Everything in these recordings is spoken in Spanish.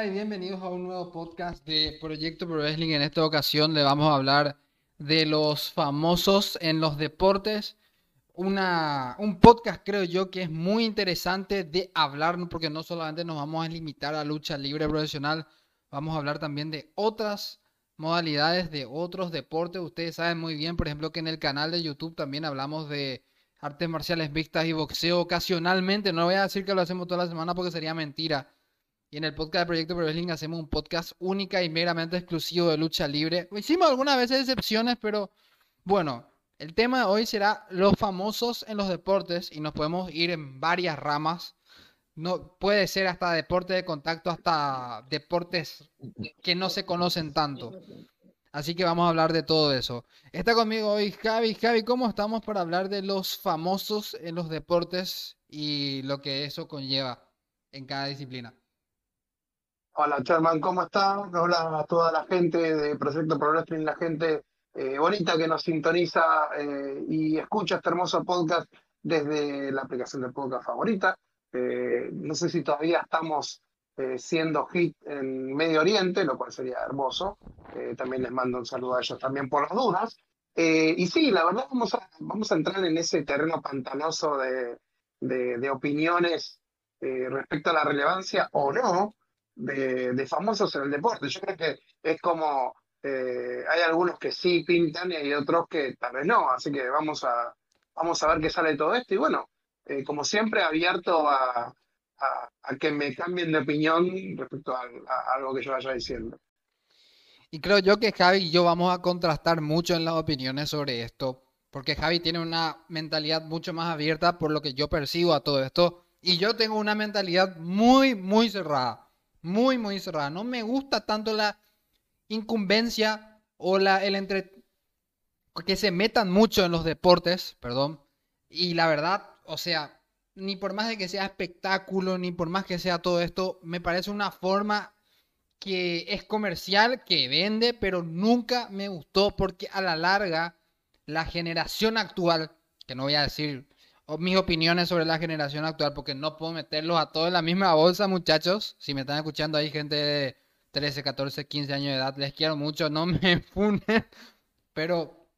Hola y bienvenidos a un nuevo podcast de Proyecto Pro Wrestling. En esta ocasión le vamos a hablar de los famosos en los deportes. Una, un podcast creo yo que es muy interesante de hablar porque no solamente nos vamos a limitar a lucha libre profesional, vamos a hablar también de otras modalidades, de otros deportes. Ustedes saben muy bien, por ejemplo, que en el canal de YouTube también hablamos de artes marciales mixtas y boxeo ocasionalmente. No voy a decir que lo hacemos toda la semana porque sería mentira y en el podcast de Proyecto Pro Wrestling hacemos un podcast única y meramente exclusivo de lucha libre. Hicimos algunas veces excepciones, pero bueno, el tema de hoy será los famosos en los deportes y nos podemos ir en varias ramas. No, puede ser hasta deporte de contacto, hasta deportes que no se conocen tanto. Así que vamos a hablar de todo eso. Está conmigo hoy Javi. Javi, ¿cómo estamos para hablar de los famosos en los deportes y lo que eso conlleva en cada disciplina? Hola, Sherman, ¿cómo está? Hola a toda la gente de Proyecto Pro la gente eh, bonita que nos sintoniza eh, y escucha este hermoso podcast desde la aplicación de podcast favorita. Eh, no sé si todavía estamos siendo hit en Medio Oriente, lo cual sería hermoso. también les mando un saludo a ellos también por las dudas. y sí, la verdad vamos a, vamos a entrar en ese terreno pantanoso de, de opiniones respecto a la relevancia o no de, famosos en el deporte. Yo creo que es como, eh, hay algunos que sí pintan y hay otros que tal vez no, así que vamos a, vamos a ver qué sale de todo esto y bueno, eh, como siempre abierto a, a, que me cambien de opinión respecto a, algo que yo vaya diciendo. Y creo yo que Javi y yo vamos a contrastar mucho en las opiniones sobre esto, porque Javi tiene una mentalidad mucho más abierta por lo que yo percibo a todo esto, y yo tengo una mentalidad muy, muy cerrada muy, muy cerrada. No me gusta tanto la incumbencia o la, el entre... que se metan mucho en los deportes, perdón. Y la verdad, o sea, ni por más de que sea espectáculo, ni por más que sea todo esto, me parece una forma que es comercial, que vende, pero nunca me gustó porque a la larga la generación actual, que no voy a decir mis opiniones sobre la generación actual, porque no puedo meterlos a todos en la misma bolsa, muchachos. Si me están escuchando ahí gente de 13, 14, 15 años de edad, les quiero mucho, no me funen. Pero,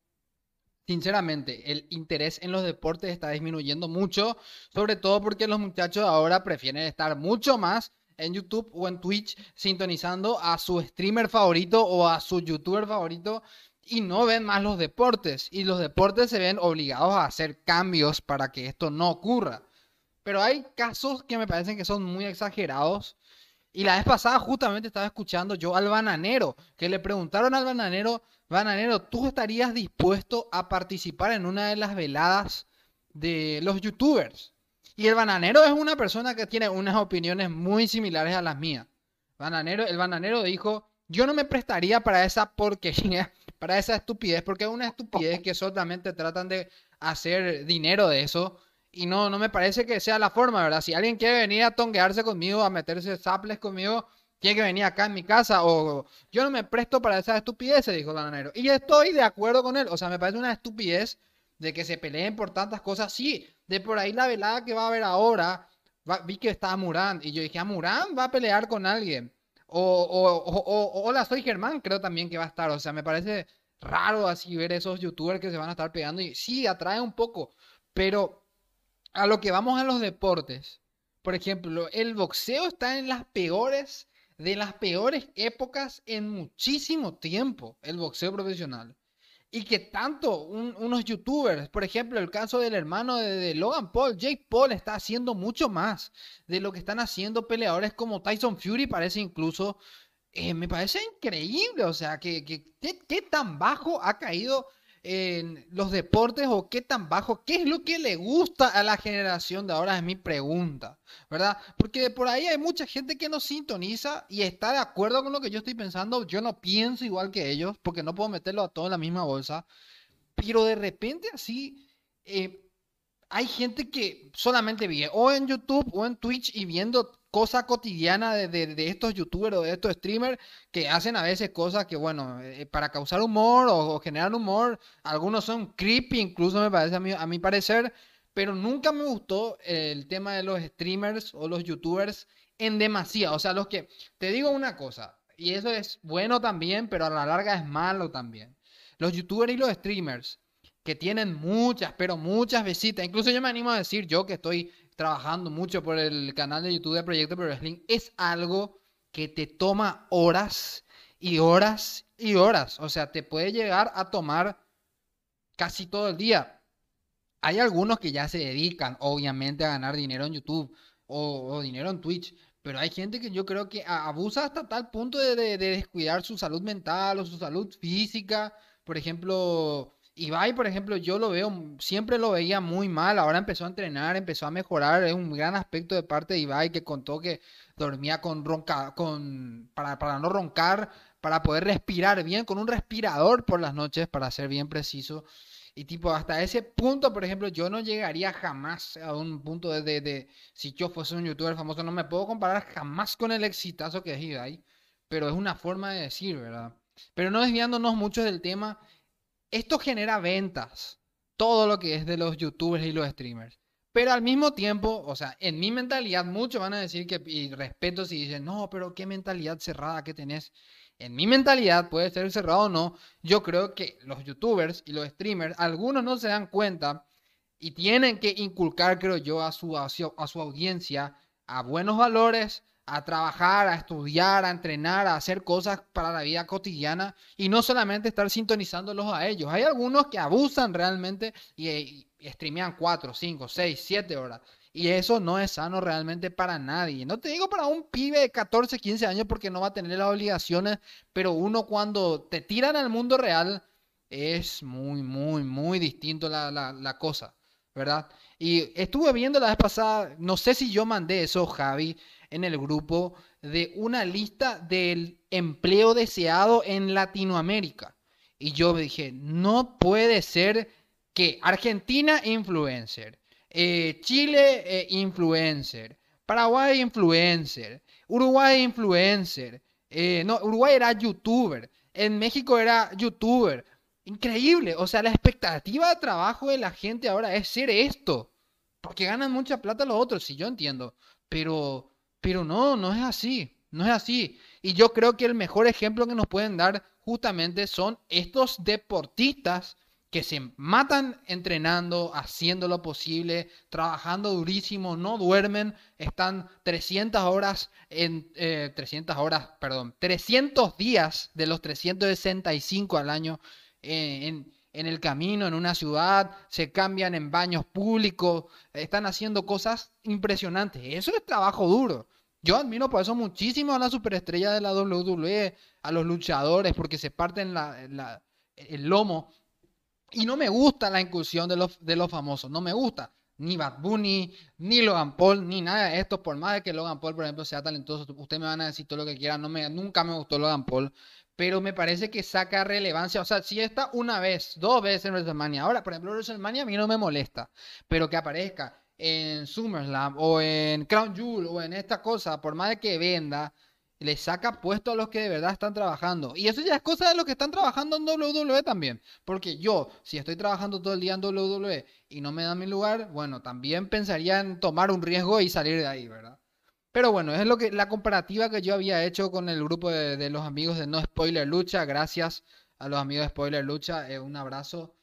sinceramente, el interés en los deportes está disminuyendo mucho, sobre todo porque los muchachos ahora prefieren estar mucho más en YouTube o en Twitch sintonizando a su streamer favorito o a su youtuber favorito y no ven más los deportes. Y los deportes se ven obligados a hacer cambios para que esto no ocurra. Pero hay casos que me parecen que son muy exagerados. Y la vez pasada justamente estaba escuchando yo al bananero, que le preguntaron al bananero, bananero, ¿tú estarías dispuesto a participar en una de las veladas de los youtubers? Y el bananero es una persona que tiene unas opiniones muy similares a las mías. Bananero, el bananero dijo, yo no me prestaría para esa porquería para esa estupidez, porque es una estupidez que solamente tratan de hacer dinero de eso. Y no, no me parece que sea la forma, ¿verdad? Si alguien quiere venir a tonguearse conmigo, a meterse saples conmigo, tiene que venir acá en mi casa. O yo no me presto para esa estupidez, dijo bananero. Y estoy de acuerdo con él. O sea, me parece una estupidez de que se peleen por tantas cosas. Sí, de por ahí la velada que va a haber ahora, vi que estaba Murán. Y yo dije, ¿a Murán va a pelear con alguien? O, hola, soy Germán, creo también que va a estar. O sea, me parece raro así ver esos youtubers que se van a estar pegando. Y sí, atrae un poco. Pero a lo que vamos a los deportes. Por ejemplo, el boxeo está en las peores, de las peores épocas en muchísimo tiempo. El boxeo profesional y que tanto unos youtubers, por ejemplo, el caso del hermano de, Logan Paul, Jake Paul está haciendo mucho más de lo que están haciendo peleadores como Tyson Fury, parece incluso, eh, me parece increíble, o sea, que, que, qué tan bajo ha caído en los deportes o qué tan bajo, qué es lo que le gusta a la generación de ahora, es mi pregunta, ¿verdad? Porque por ahí hay mucha gente que no sintoniza y está de acuerdo con lo que yo estoy pensando, yo no pienso igual que ellos, porque no puedo meterlo a todo en la misma bolsa, pero de repente así... Eh, hay gente que solamente vive o en YouTube o en Twitch y viendo cosa cotidiana de, estos youtubers o de estos streamers que hacen a veces cosas que, bueno, eh, para causar humor o, generar humor, algunos son creepy, incluso me parece a mi, a mi parecer, pero nunca me gustó el tema de los streamers o los youtubers en demasía. O sea, los que, te digo una cosa, y eso es bueno también, pero a la larga es malo también. Los youtubers y los streamers que tienen muchas, pero muchas visitas, incluso yo me animo a decir, yo que estoy trabajando mucho por el canal de YouTube de Proyecto Pro Wrestling, es algo que te toma horas y horas y horas. O sea, te puede llegar a tomar casi todo el día. Hay algunos que ya se dedican, obviamente, a ganar dinero en YouTube o, dinero en Twitch, pero hay gente que yo creo que abusa hasta tal punto de, descuidar su salud mental o su salud física. Por ejemplo, Ibai, por ejemplo, yo lo veo, siempre lo veía muy mal, ahora empezó a entrenar, empezó a mejorar, es un gran aspecto de parte de Ibai que contó que dormía con ronca, con, para, para no roncar, para poder respirar bien, con un respirador por las noches, para ser bien preciso. Y tipo, hasta ese punto, por ejemplo, yo no llegaría jamás a un punto de, de, si yo fuese un youtuber famoso, no me puedo comparar jamás con el exitazo que es Ibai, pero es una forma de decir, ¿verdad? Pero no desviándonos mucho del tema, esto genera ventas, todo lo que es de los youtubers y los streamers. Pero al mismo tiempo, o sea, en mi mentalidad, muchos van a decir que, y respeto si dicen, no, pero qué mentalidad cerrada que tenés en mi mentalidad, puede ser cerrado o no, yo creo que los youtubers y los streamers, algunos no se dan cuenta y tienen que inculcar, creo yo, a su, a su, audiencia a buenos valores, a trabajar, a estudiar, a entrenar, a hacer cosas para la vida cotidiana y no solamente estar sintonizándolos a ellos. Hay algunos que abusan realmente y, y streamean 4, 5, 6, 7 horas. Y eso no es sano realmente para nadie. No te digo para un pibe de 14, 15 años porque no va a tener las obligaciones, pero uno cuando te tiran al mundo real es muy, muy, muy distinto la, la, cosa, ¿verdad? Y estuve viendo la vez pasada, no sé si yo mandé eso, Javi, en el grupo de una lista del empleo deseado en Latinoamérica. Y yo dije, no puede ser que Argentina influencer, eh, Chile eh, influencer, Paraguay influencer, Uruguay influencer, eh, no, Uruguay era youtuber, en México era youtuber. Increíble, o sea, la expectativa de trabajo de la gente ahora es ser esto, porque ganan mucha plata los otros, sí, yo entiendo, pero, pero no, no es así, no es así. Y yo creo que el mejor ejemplo que nos pueden dar justamente son estos deportistas que se matan entrenando, haciendo lo posible, trabajando durísimo, no duermen, están 300 horas en 300 eh, horas, perdón, 300 días de los 365 al año en, en el camino, en una ciudad, se cambian en baños públicos, están haciendo cosas impresionantes. Eso es trabajo duro. Yo admiro por eso muchísimo a la superestrella de la WWE, a los luchadores, porque se parten el lomo y no me gusta la incursión de los, de los famosos, no me gusta. Ni Bad Bunny, ni Logan Paul, ni nada de esto. Por más de que Logan Paul, por ejemplo, sea talentoso, ustedes me van a decir todo lo que quieran. No me, nunca me gustó Logan Paul. Pero me parece que saca relevancia. O sea, si está una vez, dos veces en WrestleMania. Ahora, por ejemplo, WrestleMania a mí no me molesta. Pero que aparezca en SummerSlam o en Crown Jewel o en esta cosa, por más de que venda, le saca puesto a los que de verdad están trabajando. Y eso ya es cosa de los que están trabajando en WWE también. Porque yo, si estoy trabajando todo el día en WWE y no me da mi lugar, bueno, también pensaría en tomar un riesgo y salir de ahí, ¿verdad? Pero bueno, es lo que la comparativa que yo había hecho con el grupo de, los amigos de No Spoiler Lucha. Gracias a los amigos de Spoiler Lucha. Eh, un abrazo.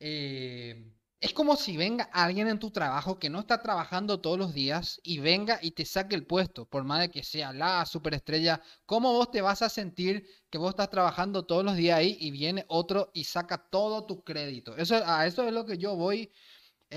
Eh, es como si venga alguien en tu trabajo que no está trabajando todos los días y venga y te saque el puesto, por más de que sea la superestrella. ¿Cómo vos te vas a sentir que vos estás trabajando todos los días ahí y viene otro y saca todo tu crédito? Eso, a eso es lo que yo voy,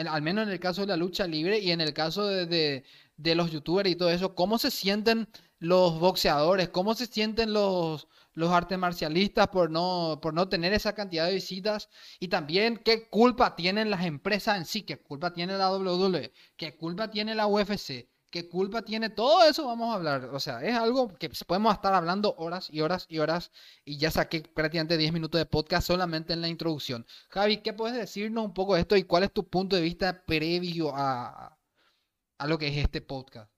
al menos en el caso de la lucha libre y en el caso de, los youtubers y todo eso. ¿Cómo se sienten los boxeadores? ¿Cómo se sienten los los artes marcialistas por no, por no tener esa cantidad de visitas y también qué culpa tienen las empresas en sí, qué culpa tiene la WWE, qué culpa tiene la UFC, qué culpa tiene todo eso vamos a hablar, o sea, es algo que podemos estar hablando horas y horas y horas y ya saqué prácticamente 10 minutos de podcast solamente en la introducción. Javi, ¿qué puedes decirnos un poco de esto y cuál es tu punto de vista previo a, a lo que es este podcast?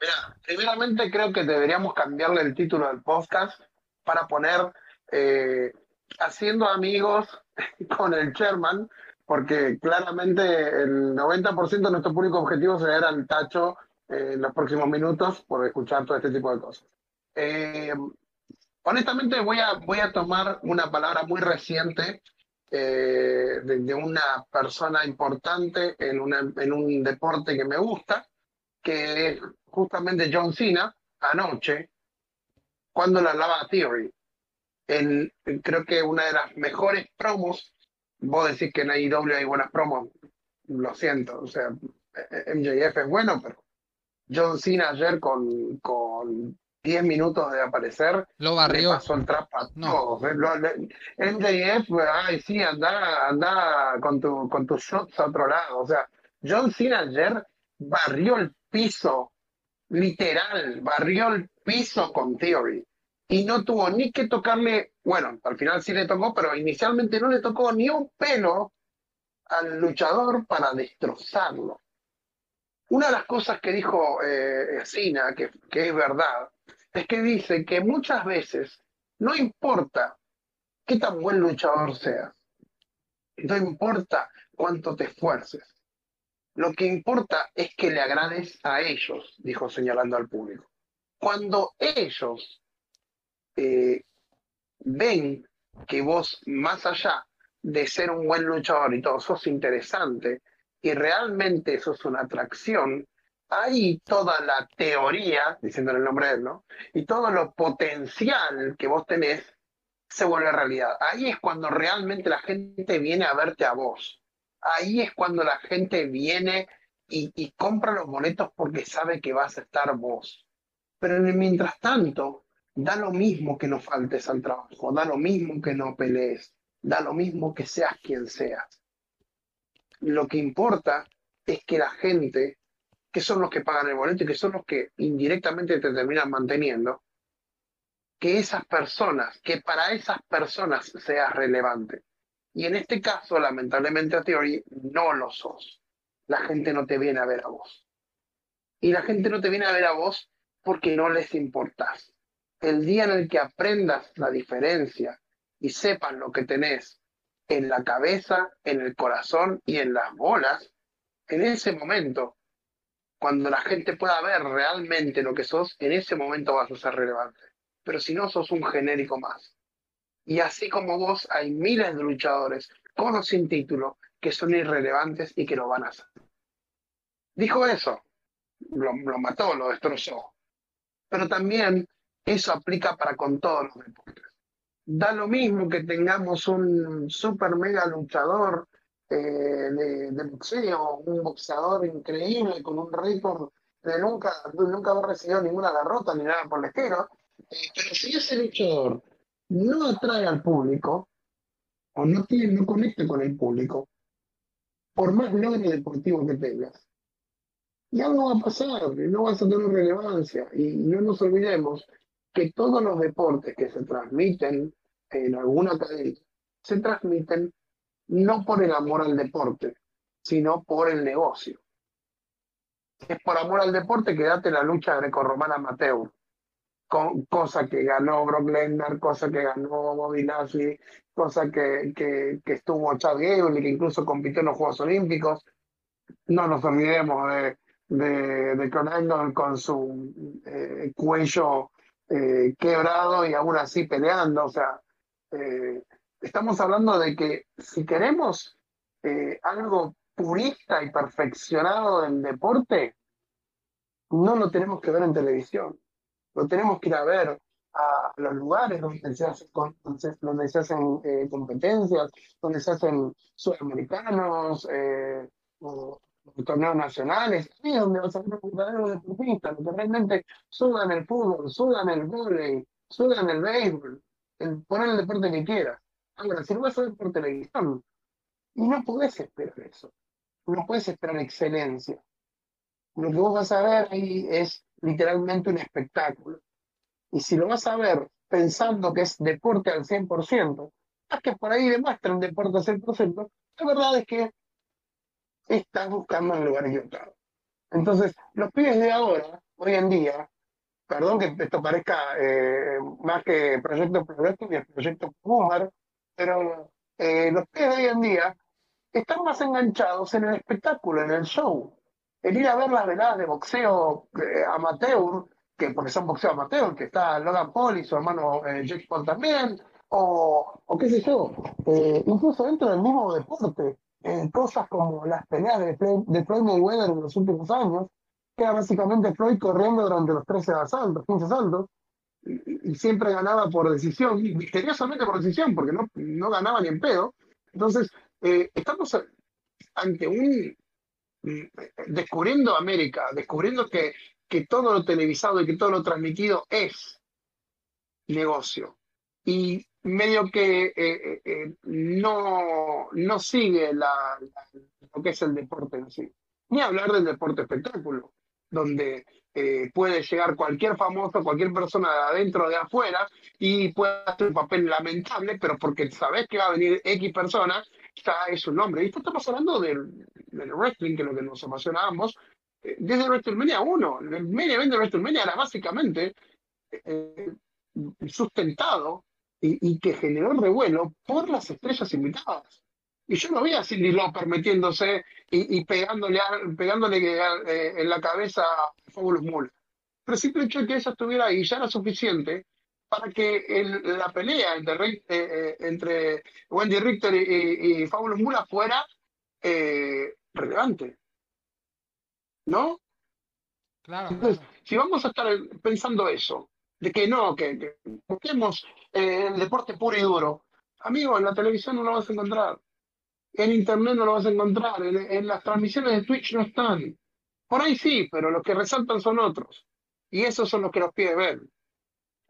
Mira, primeramente creo que deberíamos cambiarle el título del podcast para poner eh, Haciendo amigos con el chairman, porque claramente el 90% de nuestro público objetivo se era el tacho en los próximos minutos por escuchar todo este tipo de cosas. Eh, honestamente voy a, voy a tomar una palabra muy reciente eh, de, una persona importante en, una, en un deporte que me gusta, que es justamente John Cena, anoche, cuando la hablaba Theory. En, creo que una de las mejores promos, vos decís que en AEW hay buenas promos, lo siento, o sea, MJF es bueno, pero John Cena ayer con, con 10 minutos de aparecer, lo barrió. Le pasó el trap a todos. MJF, ay, sí, anda, anda con, tu, con tus shots a otro lado. O sea, John Cena ayer barrió el piso, literal, barrió el piso con Theory. Y no tuvo ni que tocarle, bueno, al final sí le tocó, pero inicialmente no le tocó ni un pelo al luchador para destrozarlo. Una de las cosas que dijo eh, que es verdad, es que dice que muchas veces no importa qué tan buen luchador seas, no importa cuánto te esfuerces, lo que importa es que le agrades a ellos, dijo señalando al público. Cuando ellos eh, ven que vos, más allá de ser un buen luchador y todo, sos interesante y realmente sos una atracción, ahí toda la teoría, diciéndole el nombre de él, ¿no? Y todo lo potencial que vos tenés se vuelve realidad. Ahí es cuando realmente la gente viene a verte a vos. Ahí es cuando la gente viene y, y compra los boletos porque sabe que vas a estar vos. Pero mientras tanto, da lo mismo que no faltes al trabajo, da lo mismo que no pelees, da lo mismo que seas quien seas. Lo que importa es que la gente que son los que pagan el boleto y que son los que indirectamente te terminan manteniendo, que esas personas, que para esas personas seas relevante. Y en este caso, lamentablemente a Theory, no lo sos. La gente no te viene a ver a vos. Y la gente no te viene a ver a vos porque no les importás. El día en el que aprendas la diferencia y sepan lo que tenés en la cabeza, en el corazón y en las bolas, en ese momento cuando la gente pueda ver realmente lo que sos, en ese momento vas a ser relevante. Pero si no, sos un genérico más. Y así como vos, hay miles de luchadores con o sin título que son irrelevantes y que lo van a hacer. Dijo eso, lo, lo mató, lo destrozó. Pero también eso aplica para con todos los deportes. Da lo mismo que tengamos un super mega luchador eh, de, boxeo, un boxeador increíble con un récord de nunca, nunca haber recibido ninguna derrota ni nada por el estilo. Eh, pero si ese luchador no atrae al público o no, tiene, no conecta con el público, por más logro deportivo que tengas, ya no va a pasar, no va a tener relevancia. Y no nos olvidemos que todos los deportes que se transmiten en alguna cadena se transmiten no por el amor al deporte, sino por el negocio. Es por amor al deporte que date la lucha grecorromana amateur, con, cosa que ganó Brock Lesnar, cosa que ganó Bobby Lashley, cosa que, que, estuvo Chad Gable que incluso compitió en los Juegos Olímpicos. No nos olvidemos de, de, de con su eh, cuello eh, quebrado y aún así peleando. O sea, eh, estamos hablando de que si queremos eh, algo purista y perfeccionado del deporte, no lo tenemos que ver en televisión, lo tenemos que ir a ver a los lugares donde se hacen, competencias, donde se hacen sudamericanos, eh, torneos nacionales, ahí es donde vas a ver un verdadero deportista, que realmente sudan el fútbol, sudan el voleibol, sudan el béisbol, el, poner el deporte que quieras. Ahora, si lo vas a ver por televisión, y no puedes esperar eso. No puedes esperar excelencia. Lo que vos vas a ver ahí es literalmente un espectáculo. Y si lo vas a ver pensando que es deporte al 100%, es que por ahí demuestran deporte al 100%, la verdad es que estás buscando el lugar equivocado. Entonces, los pibes de ahora, hoy en día, perdón que esto parezca eh, más que proyecto progreso y el proyecto Boomer, pero eh, los pies de hoy en día están más enganchados en el espectáculo, en el show. el ir a ver las veladas de boxeo eh, amateur, que porque son boxeo amateur, que está Logan Paul y su hermano eh, Jake Paul también, o, o qué sé yo, eh, incluso dentro del mismo deporte, cosas como las peleas de, de Floyd Mayweather en los últimos años, que era básicamente Floyd corriendo durante los 13 asaltos, 15 asaltos, y, y siempre ganaba por decisión, y misteriosamente por decisión, porque no, no ganaba ni en pedo. Entonces, eh, estamos ante un mm, descubriendo América, descubriendo que, que todo lo televisado y que todo lo transmitido es negocio. Y medio que eh, eh, eh, no, no sigue la, la- lo que es el deporte en sí. Ni hablar del deporte espectáculo, donde eh, puede llegar cualquier famoso, cualquier persona de adentro o de afuera y puede hacer un papel lamentable, pero porque sabes que va a venir X persona, ya es un nombre. Y esto estamos hablando del, del wrestling, que es lo que nos apasiona a ambos, eh, desde WrestleMania 1. El main event de WrestleMania era básicamente eh, sustentado y, y que generó revuelo por las estrellas invitadas. Y yo no vi a Cindy Lauper metiéndose y, y pegándole, a- pegándole eh, en la cabeza a Fabulous Moolah. Pero el simple hecho de que ella estuviera ahí ya era suficiente para que el- la pelea entre, eh, eh, entre Wendy Richter y, y, Fabulous Moolah fuera eh, relevante, ¿no? Claro, Entonces, claro. si vamos a estar pensando eso, de que no, que, que busquemos eh, el deporte puro y duro, amigo, en la televisión no lo vas a encontrar, en internet no lo vas a encontrar, en, las transmisiones de Twitch no están. Por ahí sí, pero los que resaltan son otros. Y esos son los que los pide ver.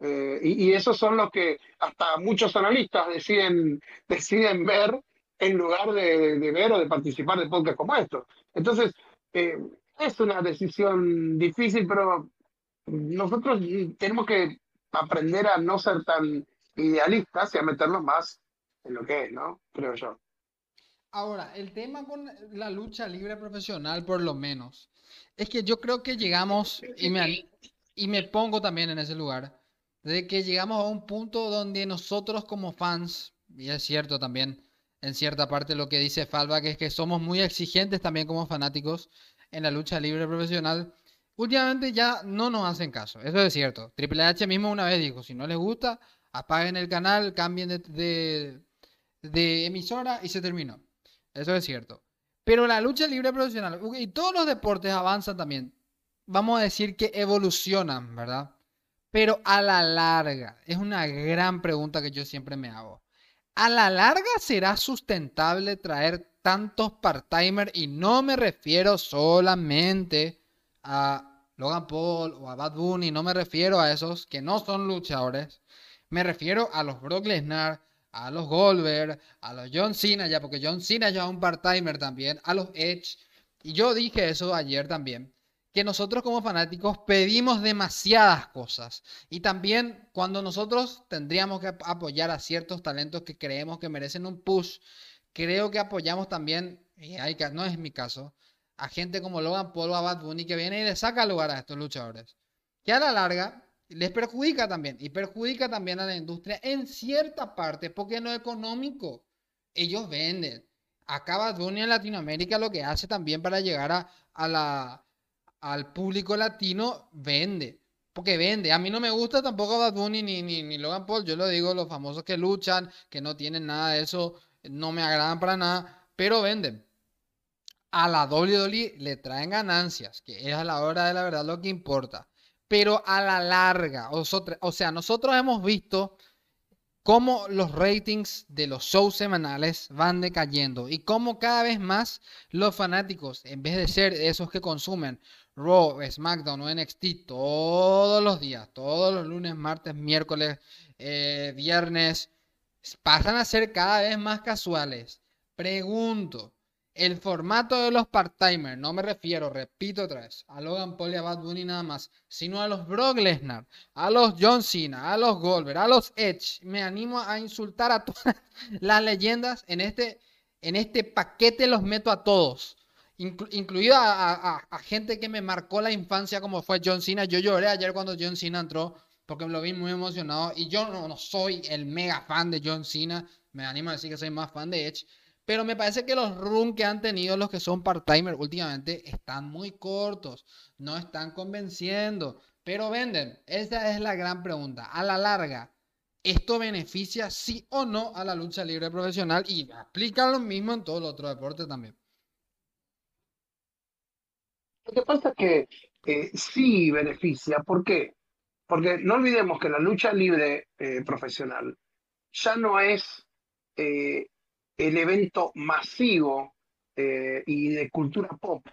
Eh, y, esos son los que hasta muchos analistas deciden, deciden ver en lugar de, de ver o de participar de podcasts como estos. Entonces, eh, es una decisión difícil, pero nosotros tenemos que aprender a no ser tan idealistas y a meternos más en lo que es, ¿no? Creo yo. Ahora, el tema con la lucha libre profesional, por lo menos, es que yo creo que llegamos, y me, y me pongo también en ese lugar, de que llegamos a un punto donde nosotros como fans, y es cierto también, en cierta parte lo que dice Falva, que es que somos muy exigentes también como fanáticos en la lucha libre profesional, últimamente ya no nos hacen caso, eso es cierto. Triple H mismo una vez dijo, si no les gusta, apaguen el canal, cambien de, emisora y se terminó. Eso es cierto. Pero la lucha libre profesional y todos los deportes avanzan también. Vamos a decir que evolucionan, ¿verdad? Pero a la larga, es una gran pregunta que yo siempre me hago. ¿A la larga será sustentable traer tantos part-timers? Y no me refiero solamente a Logan Paul o a Bad Bunny, no me refiero a esos que no son luchadores. Me refiero a los Brock Lesnar, a los Goldberg, a los John Cena, ya porque John Cena ya es un part-timer también, a los Edge. Y yo dije eso ayer también, que nosotros como fanáticos pedimos demasiadas cosas. Y también cuando nosotros tendríamos que ap- apoyar a ciertos talentos que creemos que merecen un push, creo que apoyamos también, y hay no es mi caso, a gente como Logan Paul o a Bad Bunny que viene y le saca lugar a estos luchadores. Que a la larga les perjudica también. Y perjudica también a la industria en cierta parte, porque no es económico. Ellos venden. Acá Bad Bunny en Latinoamérica lo que hace también para llegar a, a la, al público latino, vende. Porque vende. A mí no me gusta tampoco Bad Bunny ni, ni, ni Logan Paul. Yo lo digo, los famosos que luchan, que no tienen nada de eso, no me agradan para nada, pero venden. A la WWE le traen ganancias, que es a la hora de la verdad lo que importa. Pero a la larga, o sea, nosotros hemos visto cómo los ratings de los shows semanales van decayendo y cómo cada vez más los fanáticos, en vez de ser esos que consumen Raw, SmackDown o NXT todos los días, todos los lunes, martes, miércoles, eh, viernes, pasan a ser cada vez más casuales. Pregunto, el formato de los part-timers, no me refiero, repito otra vez, a Logan Paul y a Bad Bunny nada más, sino a los Brock Lesnar, a los John Cena, a los Goldberg, a los Edge. Me animo a insultar a todas las leyendas en este, en este paquete, los meto a todos. Inclu- incluido a, a- gente que me marcó la infancia como fue John Cena. Yo lloré ayer cuando John Cena entró porque lo vi muy emocionado y yo no, no soy el mega fan de John Cena. Me animo a decir que soy más fan de Edge. Pero me parece que los runs que han tenido los que son part-timer últimamente están muy cortos, no están convenciendo, pero venden. Esa es la gran pregunta. A la larga, ¿esto beneficia sí o no a la lucha libre profesional? Y aplica lo mismo en todos los otros deportes también. Lo que pasa es que eh, sí beneficia. ¿Por qué? Porque no olvidemos que la lucha libre eh, profesional ya no es eh, el evento masivo y de cultura pop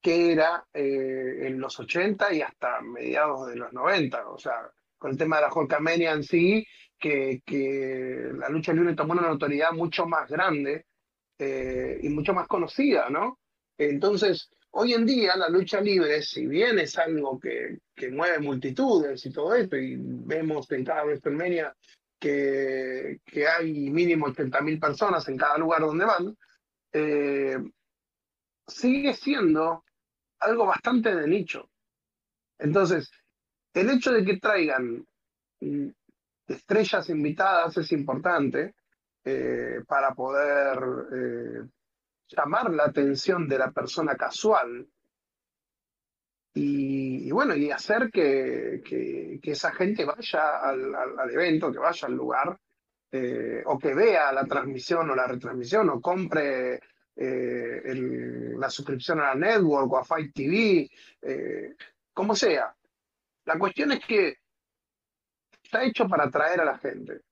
que era en los 80 y hasta mediados de los 90. O sea, con el tema de la Hulkamania en sí, que, que, la lucha libre tomó una notoriedad mucho más grande y mucho más conocida, ¿no? Entonces, Hoy en día la lucha libre, si bien es algo que, mueve multitudes y todo esto, y vemos en cada WrestleMania que, hay mínimo 80.000 personas en cada lugar donde van, eh, sigue siendo algo bastante de nicho. Entonces, el hecho de que traigan mm, estrellas invitadas es importante eh, para poder eh, llamar la atención de la persona casual y, bueno, y hacer que, que, esa gente vaya al, al, evento, que vaya al lugar, eh, o que vea la transmisión o la retransmisión, o compre eh, la suscripción a la network o a Fight TV, eh, como sea. La cuestión es que está hecho para atraer a la gente,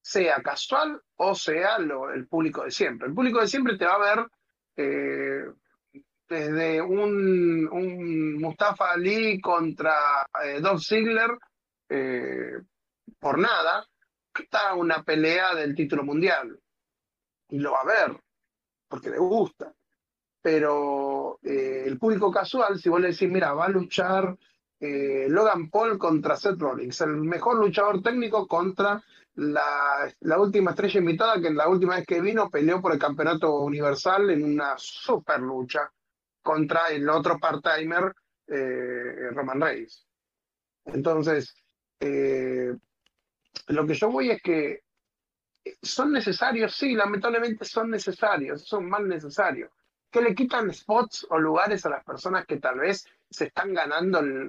sea casual o sea lo, el público de siempre. El público de siempre te va a ver desde un, Mustafa Ali contra eh, Dolph Ziggler eh, por nada, está una pelea del título mundial. Y lo va a ver, porque le gusta. Pero el público casual, si vos le decís, mira, va a luchar Logan Paul contra Seth Rollins, el mejor luchador técnico contra la, la, última estrella invitada, que la última vez que vino peleó por el campeonato universal en una super lucha contra el otro part-timer, eh, Roman Reigns. Entonces, eh, lo que yo voy es que son necesarios, sí, lamentablemente son necesarios, son más necesarios. Que le quitan spots o lugares a las personas que tal vez se están ganando el,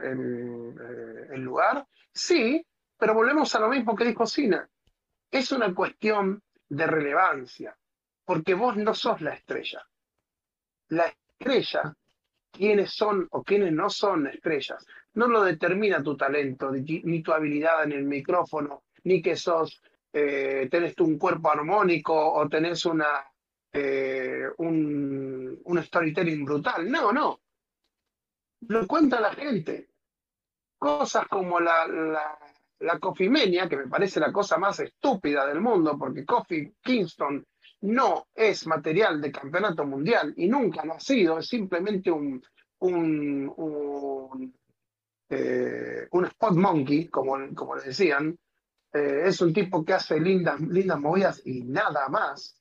el lugar, sí, pero volvemos a lo mismo que dijo Cina es una cuestión de relevancia, porque vos no sos la estrella. La estrella, quiénes son o quiénes no son estrellas, no lo determina tu talento, ni tu habilidad en el micrófono, ni que sos, eh, tenés un cuerpo armónico o tenés una, eh, un, un storytelling brutal. No, no. Lo cuenta la gente. Cosas como la, la la que me parece la cosa más estúpida del mundo, porque Coffee Kingston no es material de campeonato mundial y nunca lo ha sido, es simplemente un, un, un, eh, spot monkey, como, como le decían. Eh, es un tipo que hace lindas, lindas movidas y nada más.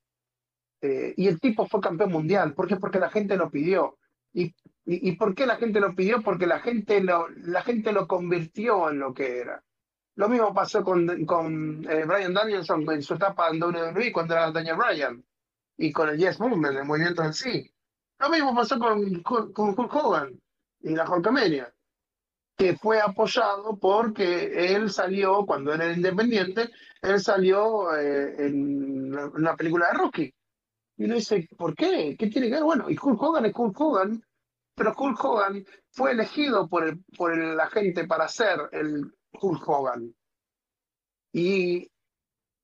Eh, y el tipo fue campeón mundial. ¿Por qué? Porque la gente lo pidió. ¿Y, y, y por qué la gente lo pidió? Porque la gente lo, la gente lo convirtió en lo que era. Lo mismo pasó con, con eh, Brian Danielson en su etapa en WWE cuando era Daniel Bryan y con el Yes Movement, el movimiento en sí. Lo mismo pasó con, con, Hulk Hogan y la Hulkamania, que fue apoyado porque él salió, cuando era independiente, él salió eh, en una película de Rocky. Y uno dice, ¿por qué? ¿Qué tiene que ver? Bueno, y Hulk Hogan es Hulk Hogan, pero Hulk Hogan fue elegido por, el, por la gente para ser el Hulk Hogan. Y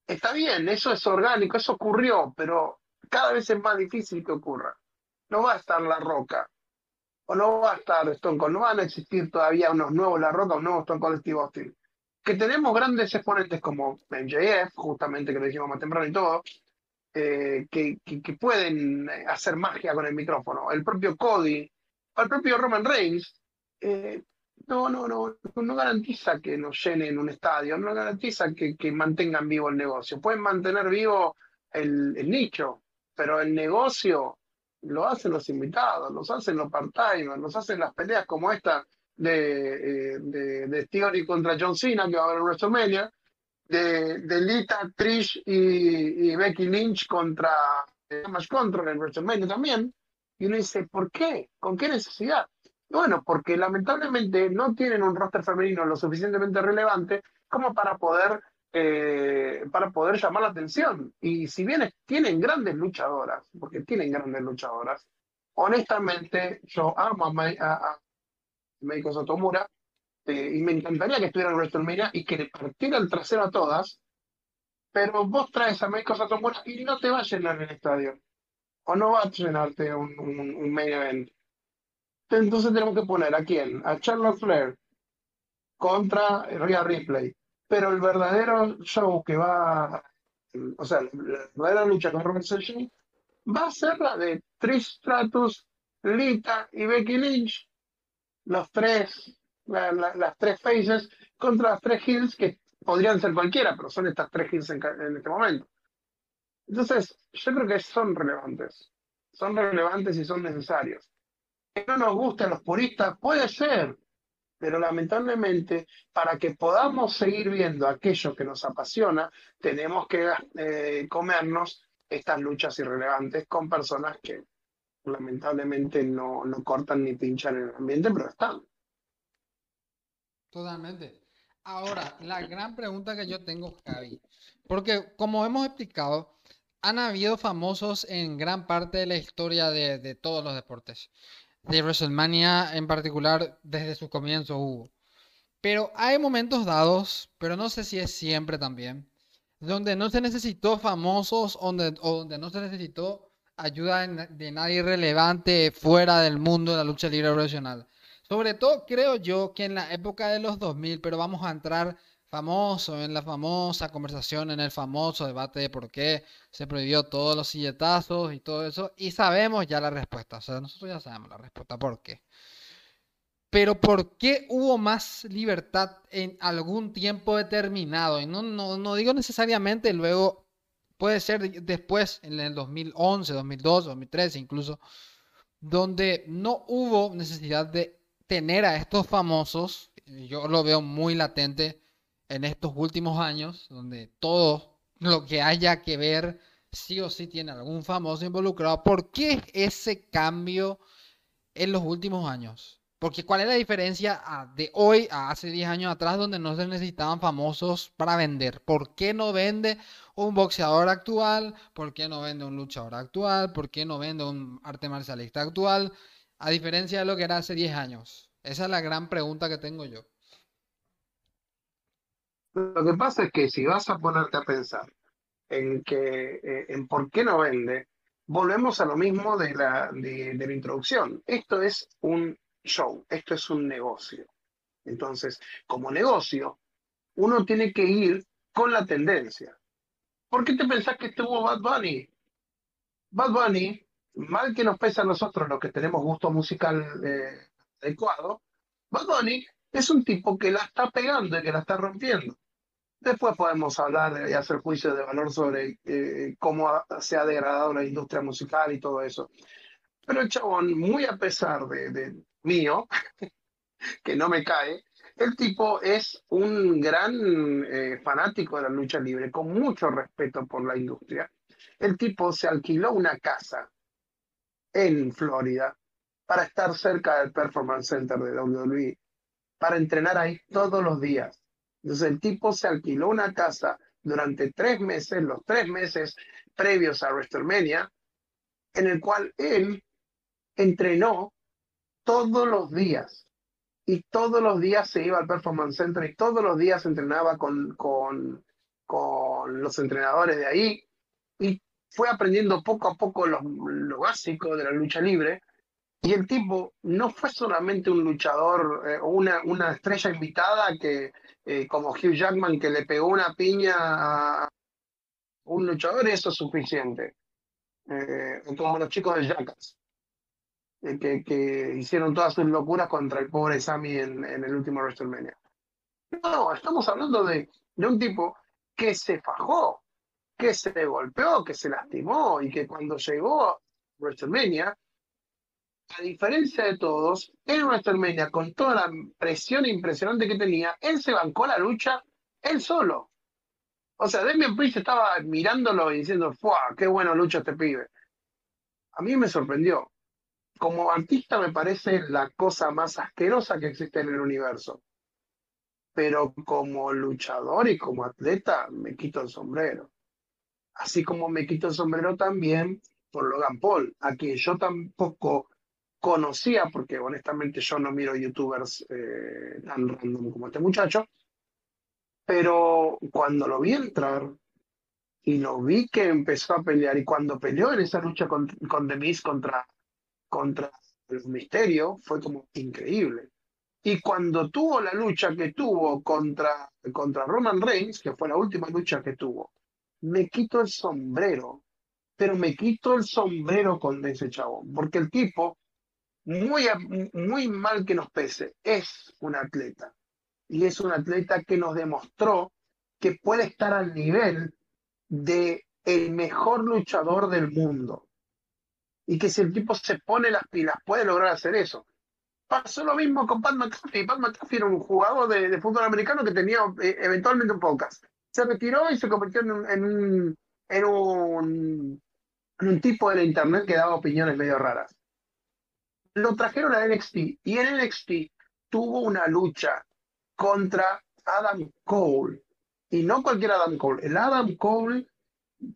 está bien, eso es orgánico, eso ocurrió, pero cada vez es más difícil que ocurra. No va a estar La Roca, o no va a estar Stone Cold, no van a existir todavía unos nuevos La Roca, un nuevo Stone Cold Steve Austin. Que tenemos grandes exponentes como MJF, justamente que lo dijimos más temprano y todo, eh, que, que, pueden hacer magia con el micrófono. El propio Cody, el propio Roman Reigns, eh, no, no, no, no garantiza que nos llenen un estadio, no garantiza que, que mantengan vivo el negocio. Pueden mantener vivo el, nicho, pero el negocio lo hacen los invitados, los hacen los part-timers, los hacen las peleas como esta de, eh, de, de Theory contra John Cena, que va a haber en WrestleMania, de, de Lita, Trish y, y Becky Lynch contra Damage Control en WrestleMania también. Y uno dice, ¿por qué? ¿Con qué necesidad? Bueno, porque lamentablemente no tienen un roster femenino lo suficientemente relevante como para poder, eh, para poder llamar la atención. Y si bien tienen grandes luchadoras, porque tienen grandes luchadoras, honestamente yo amo a, a, Satomura eh, y me encantaría que estuviera en WrestleMania y que le partiera el trasero a todas, pero vos traes a Meiko Satomura y no te va a llenar el estadio, o no va a llenarte un, un, un main event. Entonces tenemos que poner a quién? A Charlotte Flair contra Rhea Ripley. Pero el verdadero show que va, o sea, la verdadera lucha con Robert Session va a ser la de Trish Stratus, Lita y Becky Lynch. Los tres, las tres faces contra las tres hills que podrían ser cualquiera, pero son estas tres hills en, en este momento. Entonces, yo creo que son relevantes. Son relevantes y son necesarios que no nos gusten los puristas, puede ser, pero lamentablemente para que podamos seguir viendo aquello que nos apasiona, tenemos que eh, comernos estas luchas irrelevantes con personas que lamentablemente no, no cortan ni pinchan en el ambiente, pero están. Totalmente. Ahora, la gran pregunta que yo tengo, Javi, porque como hemos explicado, han habido famosos en gran parte de la historia de todos los deportes de WrestleMania en particular desde su comienzo hubo. Pero hay momentos dados, pero no sé si es siempre también, donde no se necesitó famosos o donde, no se necesitó ayuda de nadie relevante fuera del mundo de la lucha libre profesional. Sobre todo creo yo que en la época de los 2000, pero vamos a entrar famoso, en la famosa conversación, en el famoso debate de por qué se prohibió todos los silletazos y todo eso, y sabemos ya la respuesta, o sea, nosotros ya sabemos la respuesta, ¿por qué? Pero ¿por qué hubo más libertad en algún tiempo determinado? Y no, no, no digo necesariamente luego, puede ser después, en el 2011, 2012, 2013 incluso, donde no hubo necesidad de tener a estos famosos, yo lo veo muy latente, en estos últimos años, donde todo lo que haya que ver sí o sí tiene algún famoso involucrado. ¿Por qué ese cambio en los últimos años? Porque ¿cuál es la diferencia de hoy a hace 10 años atrás donde no se necesitaban famosos para vender? ¿Por qué no vende un boxeador actual? ¿Por qué no vende un luchador actual? ¿Por qué no vende un arte marcialista actual? A diferencia de lo que era hace 10 años. Esa es la gran pregunta que tengo yo. Lo que pasa es que si vas a ponerte a pensar en que eh, en por qué no vende, volvemos a lo mismo de la, de, la introducción. Esto es un show, esto es un negocio. Entonces, como negocio, uno tiene que ir con la tendencia. ¿Por qué te pensás que estuvo Bad Bunny? Bad Bunny, mal que nos pesa a nosotros los que tenemos gusto musical eh, adecuado, Bad Bunny es un tipo que la está pegando y que la está rompiendo. Después podemos hablar y hacer juicios de valor sobre eh, cómo se ha degradado la industria musical y todo eso. Pero el chabón, muy a pesar de, mío, que no me cae, el tipo es un gran eh, fanático de la lucha libre, con mucho respeto por la industria. El tipo se alquiló una casa en Florida para estar cerca del Performance Center de WWE, para entrenar ahí todos los días entonces el tipo se alquiló una casa durante tres meses, los tres meses previos a WrestleMania, en el cual él entrenó todos los días. Y todos los días se iba al Performance Center y todos los días entrenaba con, con, con los entrenadores de ahí. Y fue aprendiendo poco a poco lo, lo básico de la lucha libre. Y el tipo no fue solamente un luchador o eh, una, una estrella invitada que, eh, como Hugh Jackman que le pegó una piña a un luchador, eso es suficiente. Eh, como los chicos de Jackass, que, que, hicieron todas sus locuras contra el pobre Sammy en, en, el último WrestleMania. No, estamos hablando de, de un tipo que se fajó, que se golpeó, que se lastimó y que cuando llegó a WrestleMania a diferencia de todos, en WrestleMania, con toda la presión impresionante que tenía, él se bancó la lucha él solo. O sea, Damian Priest estaba mirándolo y diciendo, ¡fuah! ¡Qué bueno lucha este pibe! a mí me sorprendió. Como artista me parece la cosa más asquerosa que existe en el universo. Pero como luchador y como atleta me quito el sombrero. Así como me quito el sombrero también por Logan Paul, a quien yo tampoco conocía, porque honestamente yo no miro youtubers eh, tan random como este muchacho, pero cuando lo vi entrar y lo vi que empezó a pelear, y cuando peleó en esa lucha con, con The contra, contra el misterio, fue como increíble. Y cuando tuvo la lucha que tuvo contra, contra Roman Reigns, que fue la última lucha que tuvo, me quito el sombrero, pero me quito el sombrero con ese chabón, porque el tipo, muy, muy mal que nos pese, es un atleta. Y es un atleta que nos demostró que puede estar al nivel de el mejor luchador del mundo. Y que si el tipo se pone las pilas, puede lograr hacer eso. Pasó lo mismo con Pat McAfee. Pat McAfee era un jugador de, fútbol americano que tenía eh, eventualmente un podcast. Se retiró y se convirtió en un, un, en un tipo de la internet que daba opiniones medio raras. Lo trajeron a NXT y en NXT tuvo una lucha contra Adam Cole. Y no cualquier Adam Cole, el Adam Cole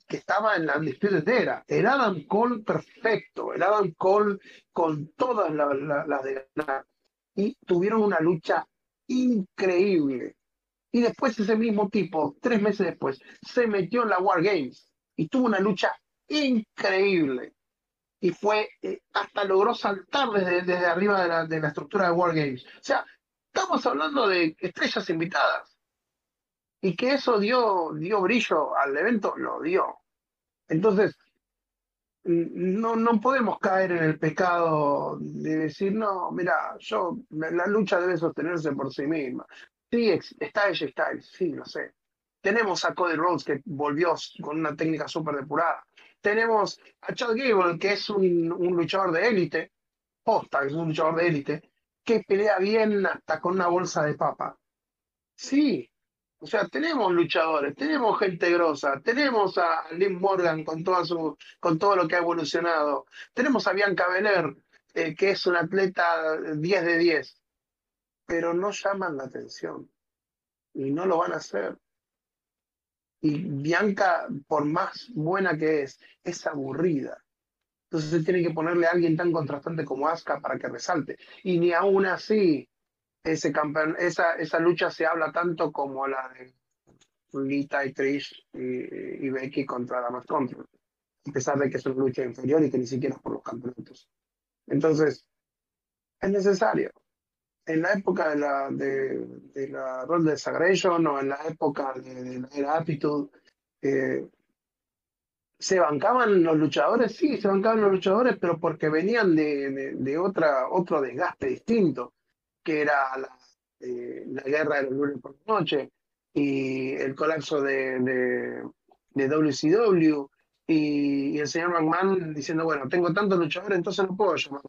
que estaba en la Undisputed Era, el Adam Cole perfecto, el Adam Cole con todas las de ganar. Y tuvieron una lucha increíble. Y después ese mismo tipo, tres meses después, se metió en la War Games y tuvo una lucha increíble. Y fue, eh, hasta logró saltar desde, desde arriba de la, de la estructura de War Games. O sea, estamos hablando de estrellas invitadas. Y que eso dio, dio brillo al evento, lo dio. Entonces, no, no podemos caer en el pecado de decir, no, mira, yo, la lucha debe sostenerse por sí misma. Sí, está AJ Styles, sí, lo sé. Tenemos a Cody Rhodes que volvió con una técnica súper depurada. Tenemos a Chad Gable, que es un, luchador de élite, posta, que es un luchador de élite, que pelea bien hasta con una bolsa de papa. Sí, o sea, tenemos luchadores, tenemos gente grosa, tenemos a Lynn Morgan con, toda su, con todo lo que ha evolucionado, tenemos a Bianca Belair, eh, que es un atleta 10 de 10, pero no llaman la atención y no lo van a hacer. Y Bianca, por más buena que es, es aburrida. Entonces tiene que ponerle a alguien tan contrastante como Asuka para que resalte. Y ni aún así, ese campeón, esa, esa lucha se habla tanto como la de Lita y Trish y, Becky contra Damas Control. A pesar de que es una lucha inferior y que ni siquiera es por los campeonatos. Entonces, es necesario. En la época de la, de, de la Roll de Sagration o en la época de, la Aptitude, eh, ¿Se bancaban los luchadores? Sí, se bancaban los luchadores, pero porque venían de, de, otra, otro desgaste distinto, que era la, eh, la, guerra de los lunes por la noche y el colapso de, de, WCW y, el señor McMahon diciendo, bueno, tengo tantos luchadores, entonces no puedo llamar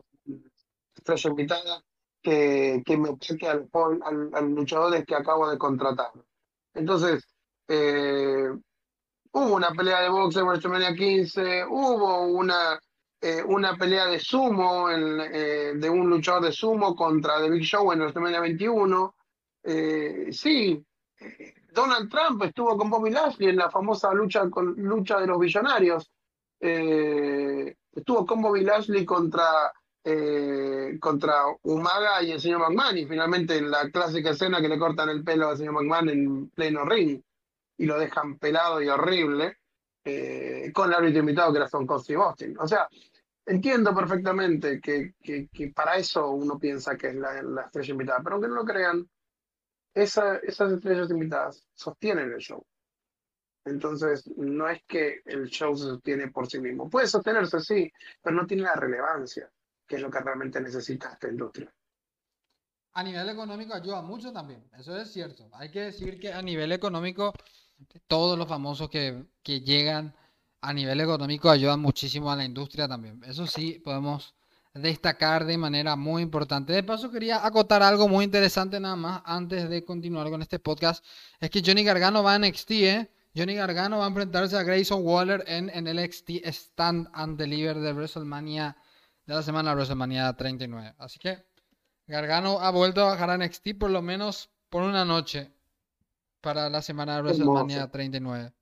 estrella invitada que, me ataque al, al, al luchadores que acabo de contratar. Entonces, eh, Hubo una pelea de boxe en WrestleMania 15, hubo una, eh, una pelea de sumo, eh, de un luchador de sumo contra The Big Show en WrestleMania 21. Eh, sí, Donald Trump estuvo con Bobby Lashley en la famosa lucha, con, lucha de los billonarios. estuvo con Bobby Lashley contra, contra Umaga y el señor McMahon, y finalmente en la clásica escena que le cortan el pelo al señor McMahon en pleno ring y lo dejan pelado y horrible, eh, con el árbitro invitado que era Stone Cold Boston. O sea, entiendo perfectamente que, para eso uno piensa que es la, la, estrella invitada, pero aunque no lo crean, esa, esas estrellas invitadas sostienen el show. Entonces, no es que el show se sostiene por sí mismo. Puede sostenerse, sí, pero no tiene la relevancia, que es lo que realmente necesita esta industria a nivel económico ayuda mucho también, eso es cierto. Hay que decir que a nivel económico todos los famosos que, que llegan a nivel económico ayudan muchísimo a la industria también. Eso sí, podemos destacar de manera muy importante. De paso, quería acotar algo muy interesante nada más antes de continuar con este podcast. Es que Johnny Gargano va a NXT, ¿eh? Johnny Gargano va a enfrentarse a Grayson Waller en, en el NXT Stand and Deliver de WrestleMania de la semana WrestleMania 39. Así que Gargano ha vuelto a bajar a NXT por lo menos por una noche para la semana de WrestleMania 39.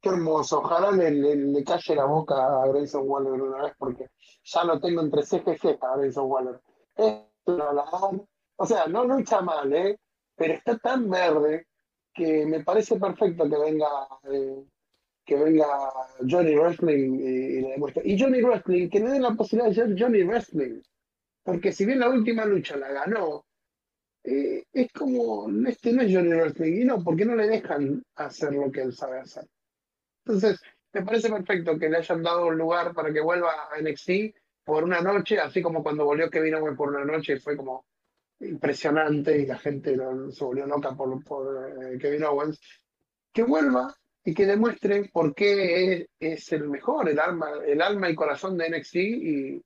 Qué hermoso. Ojalá le, le, calle la boca a Grayson Waller una vez porque ya lo tengo entre ceja y ceja a Grayson Waller. Es O sea, no lucha mal, ¿eh? Pero está tan verde que me parece perfecto que venga eh, que venga Johnny Wrestling y, le demuestre. Y Johnny Wrestling, que le den la posibilidad de ser Johnny Wrestling. Porque si bien la última lucha la ganó, eh, es como, este no es Johnny Wrestling, y no, porque no le dejan hacer lo que él sabe hacer. Entonces, me parece perfecto que le hayan dado un lugar para que vuelva a NXT por una noche, así como cuando volvió Kevin Owens por una noche, fue como impresionante y la gente se volvió loca por, por eh, Kevin Owens. Que vuelva y que demuestre por qué es, el mejor, el alma, el alma y corazón de NXT y,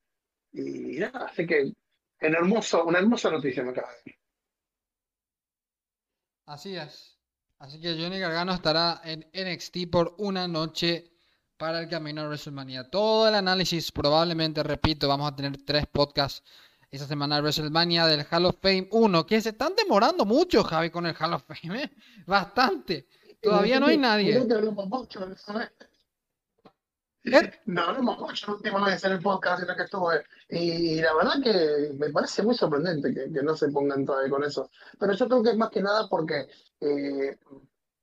y nada, así que en hermoso, una hermosa noticia me acaba de Así es. Así que Johnny Gargano estará en NXT por una noche para el camino a WrestleMania. Todo el análisis, probablemente, repito, vamos a tener tres podcasts esta semana de WrestleMania del Hall of Fame 1, que se están demorando mucho, Javi, con el Hall of Fame, ¿eh? bastante. Todavía no hay nadie. No, no hemos mucho la última vez en el podcast en el que estuve. Y la verdad que me parece muy sorprendente que, no se pongan todavía con eso. Pero yo creo que es más que nada porque eh,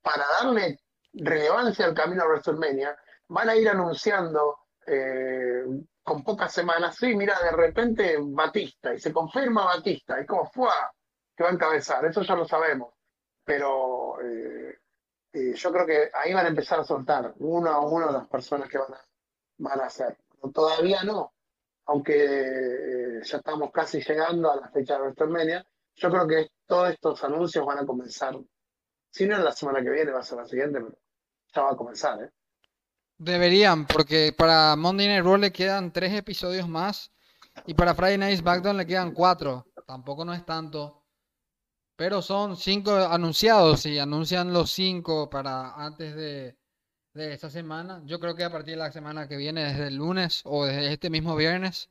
para darle relevancia al camino a WrestleMania, van a ir anunciando eh, con pocas semanas, sí, mira, de repente Batista, y se confirma Batista, y como fue que va a encabezar, eso ya lo sabemos. Pero eh, yo creo que ahí van a empezar a soltar uno a uno las personas que van a van a ser. Todavía no, aunque eh, ya estamos casi llegando a la fecha de WrestleMania, yo creo que todos estos anuncios van a comenzar, si no en la semana que viene, va a ser la siguiente, pero ya va a comenzar, ¿eh? Deberían, porque para Monday Night Raw le quedan tres episodios más y para Friday Night SmackDown le quedan cuatro. Tampoco no es tanto. Pero son cinco anunciados y anuncian los cinco para antes de, de esta semana. Yo creo que a partir de la semana que viene, desde el lunes o desde este mismo viernes,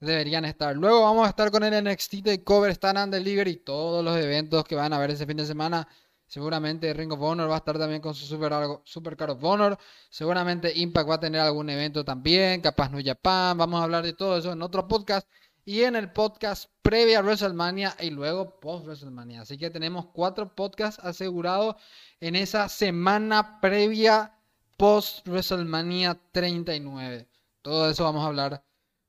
deberían estar. Luego vamos a estar con el NXT Cover Stand and Deliver y todos los eventos que van a haber ese fin de semana. Seguramente Ring of Honor va a estar también con su Super, super Card of Honor. Seguramente Impact va a tener algún evento también. Capaz New Japan. Vamos a hablar de todo eso en otro podcast. Y en el podcast previa a WrestleMania y luego post WrestleMania. Así que tenemos cuatro podcasts asegurados en esa semana previa post WrestleMania 39. Todo eso vamos a hablar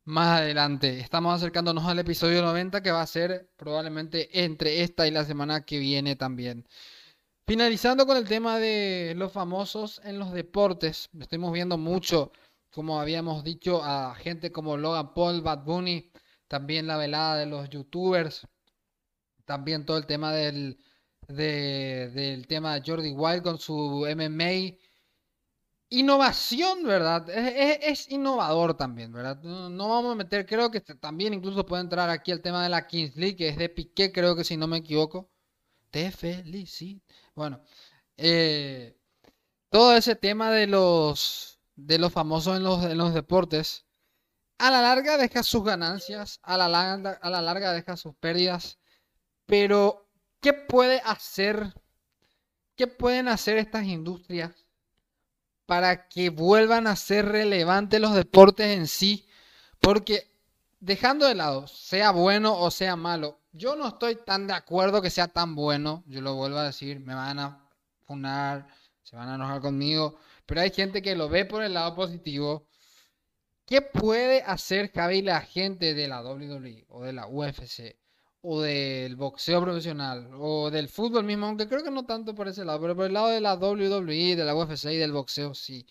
más adelante. Estamos acercándonos al episodio 90 que va a ser probablemente entre esta y la semana que viene también. Finalizando con el tema de los famosos en los deportes, estamos viendo mucho, como habíamos dicho, a gente como Logan Paul, Bad Bunny, también la velada de los youtubers, también todo el tema del, del tema de Jordi Wild con su MMA innovación, ¿verdad? Es, innovador también, ¿verdad? No, vamos a meter, creo que también incluso puede entrar aquí el tema de la Kings League, que es de Piqué, creo que si no me equivoco. Te felicito. Bueno, eh, todo ese tema de los, de los famosos en los, en los deportes, a la larga deja sus ganancias, a la larga, a la larga deja sus pérdidas, pero ¿qué puede hacer? ¿Qué pueden hacer estas industrias para que vuelvan a ser relevantes los deportes en sí, porque dejando de lado, sea bueno o sea malo, yo no estoy tan de acuerdo que sea tan bueno, yo lo vuelvo a decir, me van a funar, se van a enojar conmigo, pero hay gente que lo ve por el lado positivo. ¿Qué puede hacer Javi la gente de la WWE o de la UFC o del boxeo profesional o del fútbol mismo, aunque creo que no tanto por ese lado, pero por el lado de la WWE, de la UFC y del boxeo, sí.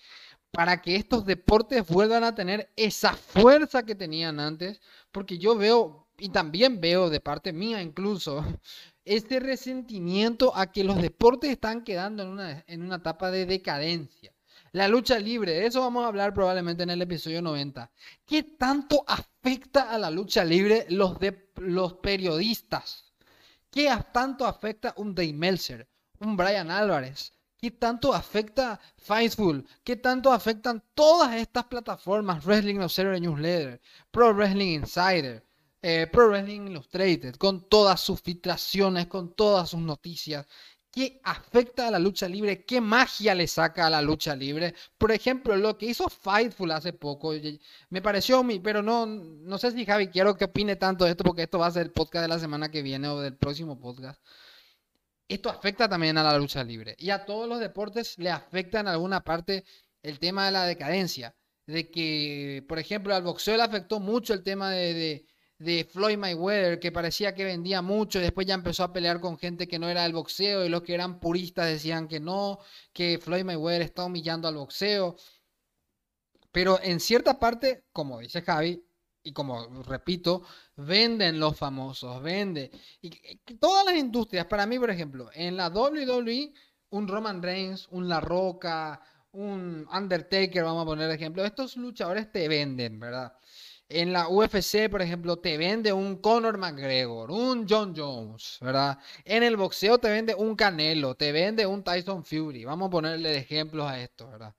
Para que estos deportes vuelvan a tener esa fuerza que tenían antes, porque yo veo, y también veo de parte mía incluso, este resentimiento a que los deportes están quedando en una, en una etapa de decadencia. La lucha libre, eso vamos a hablar probablemente en el episodio 90. ¿Qué tanto afecta a la lucha libre los, de, los periodistas? ¿Qué tanto afecta un Dave Meltzer, un Brian Álvarez? ¿Qué tanto afecta Fightful? ¿Qué tanto afectan todas estas plataformas? Wrestling Observer Newsletter, Pro Wrestling Insider, eh, Pro Wrestling Illustrated, con todas sus filtraciones, con todas sus noticias. ¿Qué afecta a la lucha libre? ¿Qué magia le saca a la lucha libre? Por ejemplo, lo que hizo Fightful hace poco, me pareció pero no, no sé si Javi quiero que opine tanto de esto, porque esto va a ser el podcast de la semana que viene o del próximo podcast. Esto afecta también a la lucha libre y a todos los deportes le afecta en alguna parte el tema de la decadencia. De que, por ejemplo, al boxeo le afectó mucho el tema de de Floyd Mayweather, que parecía que vendía mucho, y después ya empezó a pelear con gente que no era del boxeo, y los que eran puristas decían que no, que Floyd Mayweather está humillando al boxeo. Pero en cierta parte, como dice Javi, y como repito, venden los famosos, vende. Y todas las industrias, para mí, por ejemplo, en la WWE, un Roman Reigns, un La Roca, un Undertaker, vamos a poner ejemplo, estos luchadores te venden, ¿verdad? En la UFC, por ejemplo, te vende un Conor McGregor, un John Jones, ¿verdad? En el boxeo te vende un Canelo, te vende un Tyson Fury. Vamos a ponerle ejemplos a esto, ¿verdad?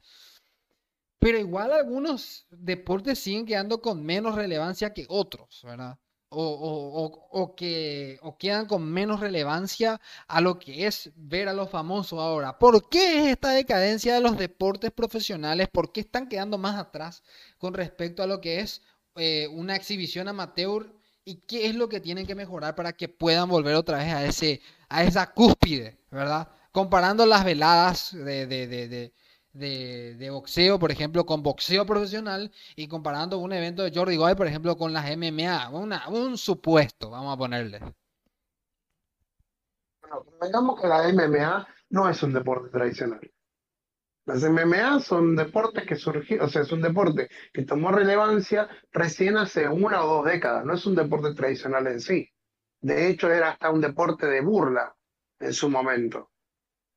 Pero igual algunos deportes siguen quedando con menos relevancia que otros, ¿verdad? O, que o quedan con menos relevancia a lo que es ver a los famosos ahora. ¿Por qué es esta decadencia de los deportes profesionales? ¿Por qué están quedando más atrás con respecto a lo que es eh, una exhibición amateur y qué es lo que tienen que mejorar para que puedan volver otra vez a, ese, a esa cúspide, ¿verdad? Comparando las veladas de, de, boxeo, por ejemplo, con boxeo profesional y comparando un evento de Jordi Goy, por ejemplo, con las MMA, un supuesto, vamos a ponerle. Bueno, digamos que la MMA no es un deporte tradicional. Las MMA son deportes que surgieron, o sea, es un deporte que tomó relevancia recién hace una o dos décadas, no es un deporte tradicional en sí. De hecho, era hasta un deporte de burla en su momento.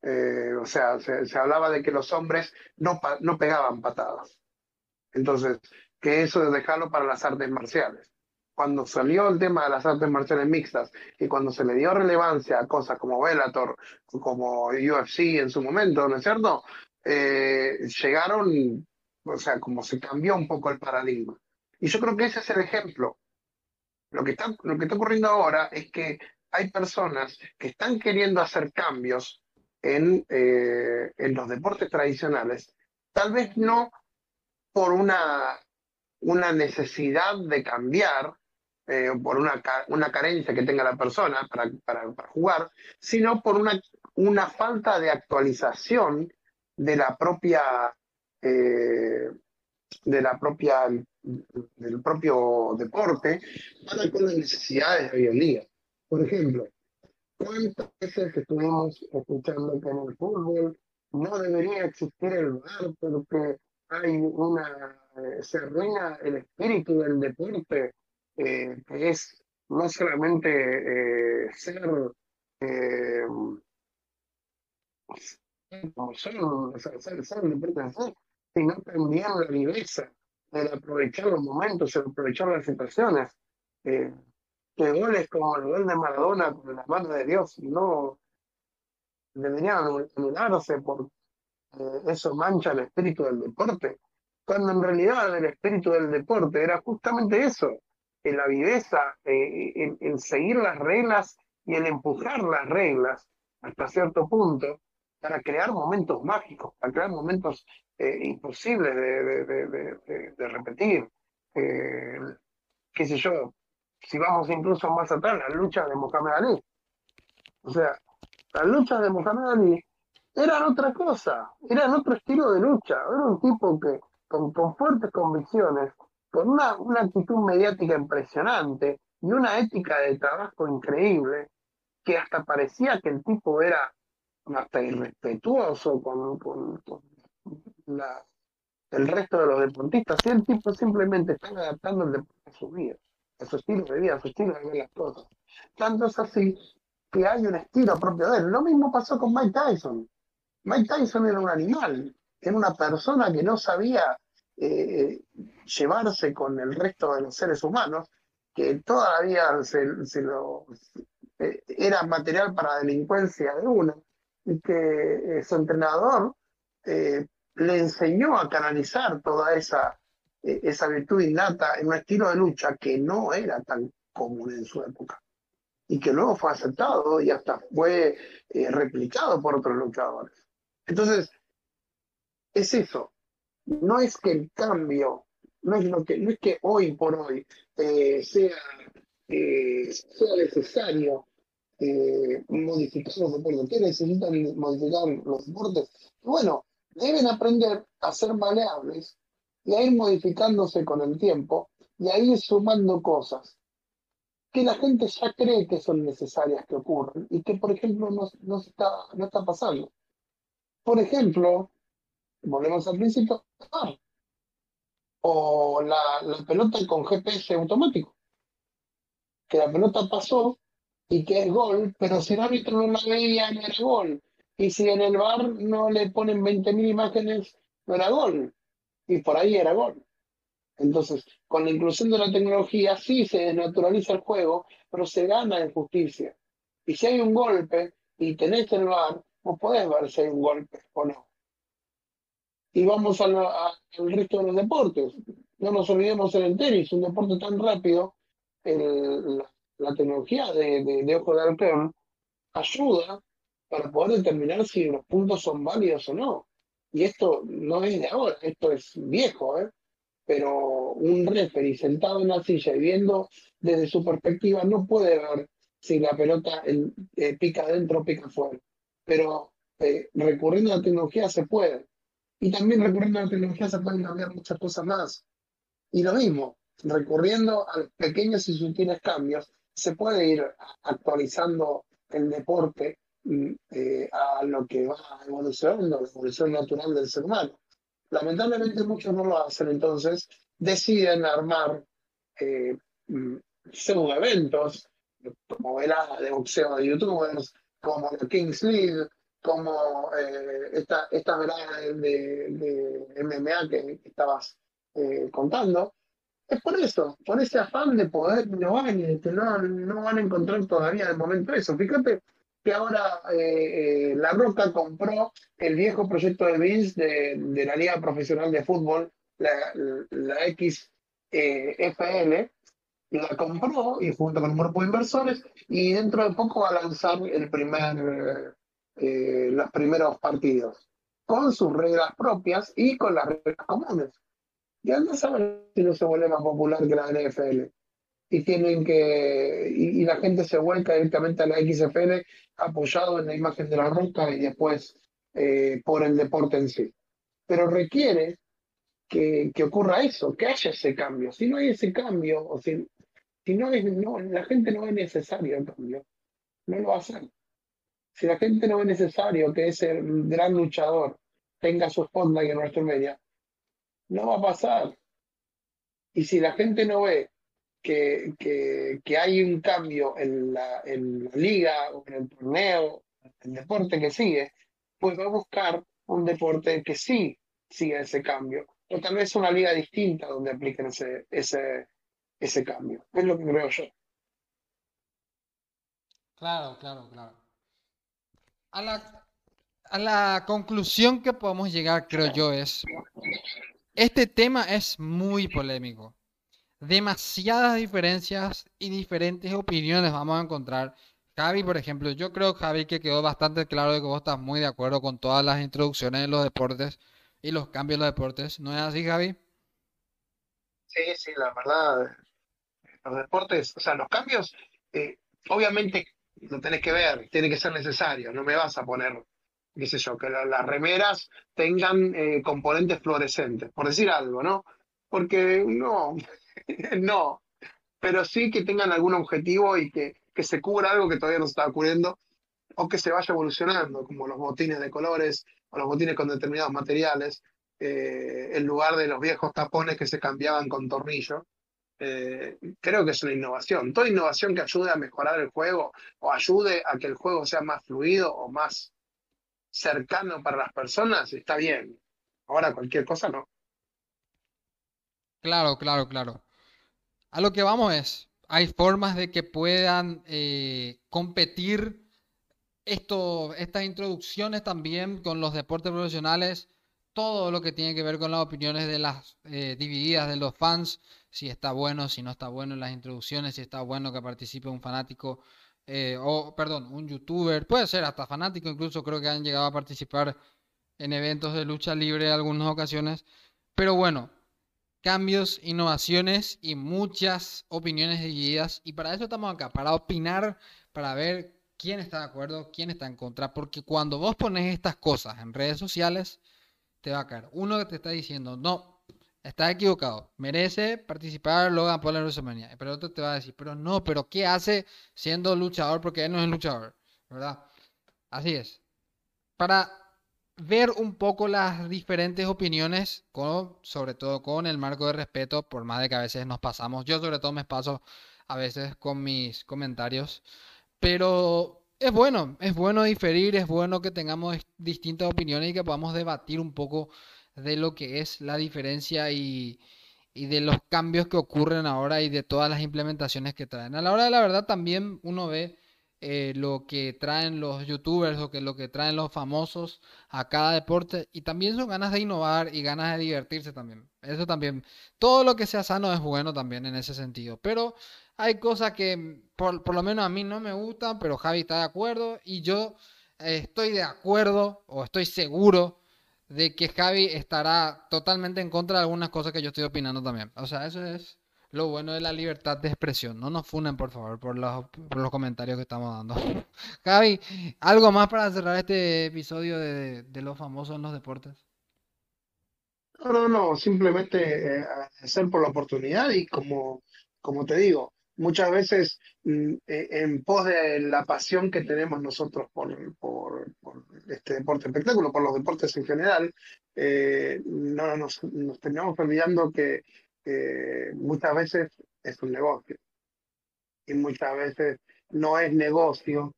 Eh, o sea, se, hablaba de que los hombres no, no pegaban patadas. Entonces, que eso de dejarlo para las artes marciales. Cuando salió el tema de las artes marciales mixtas y cuando se le dio relevancia a cosas como Bellator, como UFC en su momento, ¿no es cierto? Eh, llegaron, o sea, como se cambió un poco el paradigma. Y yo creo que ese es el ejemplo. Lo que está, lo que está ocurriendo ahora es que hay personas que están queriendo hacer cambios en, eh, en los deportes tradicionales, tal vez no por una, una necesidad de cambiar, eh, por una, una carencia que tenga la persona para, para, para jugar, sino por una, una falta de actualización de la propia, eh, de la propia, del propio deporte para con las necesidades de hoy en día. Por ejemplo, ¿cuántas veces estuvimos escuchando que en el fútbol no debería existir el VAR porque hay una, eh, se arruina el espíritu del deporte, eh, que es no solamente ser como son, sino también la viveza, el aprovechar los momentos, el aprovechar las situaciones. Eh, que goles como el gol de Maradona con la mano de Dios no deberían anularse por eh, eso mancha el espíritu del deporte, cuando en realidad el espíritu del deporte era justamente eso, la viveza, eh, el seguir las reglas y el empujar las reglas hasta cierto punto, para crear momentos mágicos, para crear momentos eh, imposibles de, repetir. Eh, qué sé yo, si vamos incluso más atrás, las luchas de Mohamed Ali. O sea, las luchas de Mohamed Ali eran otra cosa, eran otro estilo de lucha. Era un tipo que con, fuertes convicciones, con una, una actitud mediática impresionante y una ética de trabajo increíble, que hasta parecía que el tipo era hasta irrespetuoso con, con, la, el resto de los deportistas. Si el tipo simplemente está adaptando el deporte a su vida, a su estilo de vida, a su estilo de ver las cosas. Tanto es así que hay un estilo propio de él. Lo mismo pasó con Mike Tyson. Mike Tyson era un animal, era una persona que no sabía eh, llevarse con el resto de los seres humanos, que todavía se, se lo, eh, era material para delincuencia de uno que su entrenador le enseñó a canalizar toda esa, esa virtud innata en un estilo de lucha que no era tan común en su época y que luego fue aceptado y hasta fue replicado por otros luchadores. Entonces, es eso. No es que el cambio, no es, lo que, no es que hoy por hoy eh, sea, eh, sea necesario eh, modificar los deportes. ¿Qué necesitan modificar los deportes? Bueno, deben aprender a ser maleables y a ir modificándose con el tiempo y a ir sumando cosas que la gente ya cree que son necesarias que ocurran y que, por ejemplo, no, no, está, no está pasando. Por ejemplo, volvemos al principio, ah, o la, la pelota con GPS automático, que la pelota pasó y que es gol, pero si el árbitro no la veía, no era gol. Y si en el bar no le ponen 20.000 imágenes, no era gol. Y por ahí era gol. Entonces, con la inclusión de la tecnología, sí se desnaturaliza el juego, pero se gana en justicia. Y si hay un golpe y tenés el bar, vos podés ver si hay un golpe o no y vamos al resto de los deportes. No nos olvidemos el tenis, un deporte tan rápido, tecnología de, de, ojo de arquero ayuda para poder determinar si los puntos son válidos o no. Y esto no es de ahora, esto es viejo, ¿eh? pero un referee sentado en la silla y viendo desde su perspectiva no puede ver si la pelota eh, pica adentro o pica afuera. Pero eh, recurriendo a la tecnología se puede. Y también recurriendo a la tecnología se pueden cambiar muchas cosas más. Y lo mismo, recurriendo a pequeños y sutiles cambios, se puede ir actualizando el deporte mm, eh, a lo que va evolucionando, la evolución natural del ser humano. Lamentablemente muchos no lo hacen, entonces deciden armar eh, mm, eventos como veladas de boxeo de youtubers, como la Kings League, como eh, esta, esta de, MMA que, estabas eh, contando, es por eso, por ese afán de poder innovar que no, van a encontrar todavía de momento eso. Fíjate que ahora eh, La Roca compró el viejo proyecto de Vince de, la Liga Profesional de Fútbol, la, XFL, la compró y junto con un grupo de inversores y dentro de poco va a lanzar el primer eh, los primeros partidos, con sus reglas propias y con las reglas comunes. Ya no saben si no se vuelve más popular que la NFL. Y tienen que, y, la gente se vuelca directamente a la XFL apoyado en la imagen de la roca y después eh, por el deporte en sí. Pero requiere que, que, ocurra eso, que haya ese cambio. Si no hay ese cambio, o si, si no, es, no la gente no es necesario el cambio, no lo va a hacer. Si la gente no ve necesario que ese gran luchador tenga su spotlight en nuestro media, no va a pasar. Y si la gente no ve que, que, hay un cambio en la, en la liga o en el torneo, el deporte que sigue, pues va a buscar un deporte que sí siga ese cambio. O tal vez una liga distinta donde apliquen ese, ese, ese cambio. Es lo que creo yo. Claro, claro, claro a la, a la conclusión que podemos llegar, creo yo, es, este tema es muy polémico. Demasiadas diferencias y diferentes opiniones vamos a encontrar. Javi, por ejemplo, yo creo, Javi, que quedó bastante claro de que vos estás muy de acuerdo con todas las introducciones en los deportes y los cambios en los deportes. ¿No es así, Javi? Sí, sí, la verdad. Los deportes, o sea, los cambios, eh, obviamente lo tenés que ver, tiene que ser necesario, no me vas a poner, qué sé yo, que las remeras tengan eh, componentes fluorescentes, por decir algo, ¿no? Porque no, no, pero sí que tengan algún objetivo y que, que se cubra algo que todavía no se está ocurriendo o que se vaya evolucionando, como los botines de colores o los botines con determinados materiales, eh, en lugar de los viejos tapones que se cambiaban con tornillo. Eh, creo que es una innovación. Toda innovación que ayude a mejorar el juego o ayude a que el juego sea más fluido o más cercano para las personas, está bien. Ahora cualquier cosa no. Claro, claro, claro. A lo que vamos es, hay formas de que puedan eh, competir esto, estas introducciones también con los deportes profesionales, todo lo que tiene que ver con las opiniones de las eh, divididas de los fans, si está bueno, si no está bueno en las introducciones, si está bueno que participe un fanático, eh, o perdón, un youtuber, puede ser hasta fanático, incluso creo que han llegado a participar en eventos de lucha libre en algunas ocasiones, pero bueno, cambios, innovaciones y muchas opiniones divididas, y para eso estamos acá, para opinar, para ver quién está de acuerdo, quién está en contra, porque cuando vos pones estas cosas en redes sociales, te va a caer. Uno que te está diciendo, no, está equivocado, merece participar Logan Paul en WrestleMania, pero otro te va a decir, pero no, pero ¿qué hace siendo luchador? Porque él no es luchador, ¿verdad? Así es. Para ver un poco las diferentes opiniones, sobre todo con el marco de respeto, por más de que a veces nos pasamos, yo sobre todo me paso a veces con mis comentarios, pero es bueno, es bueno diferir, es bueno que tengamos distintas opiniones y que podamos debatir un poco de lo que es la diferencia y, de los cambios que ocurren ahora y de todas las implementaciones que traen. A la hora de la verdad también uno ve eh, lo que traen los youtubers o que lo que traen los famosos a cada deporte y también son ganas de innovar y ganas de divertirse también. Eso también, todo lo que sea sano es bueno también en ese sentido, pero hay cosas que por, por lo menos a mí no me gustan, pero Javi está de acuerdo y yo eh, estoy de acuerdo o estoy seguro de que Javi estará totalmente en contra de algunas cosas que yo estoy opinando también. O sea, eso es lo bueno de la libertad de expresión. No nos funen, por favor, por los, por los comentarios que estamos dando. Javi, ¿algo más para cerrar este episodio de, de los famosos en los deportes? No, no, no, simplemente eh, agradecer por la oportunidad y como, como te digo, muchas veces mm, eh, en pos de la pasión que tenemos nosotros por, por, este deporte espectáculo, por los deportes en general, eh, no nos, nos terminamos olvidando que muchas veces es un negocio. Y muchas veces no es negocio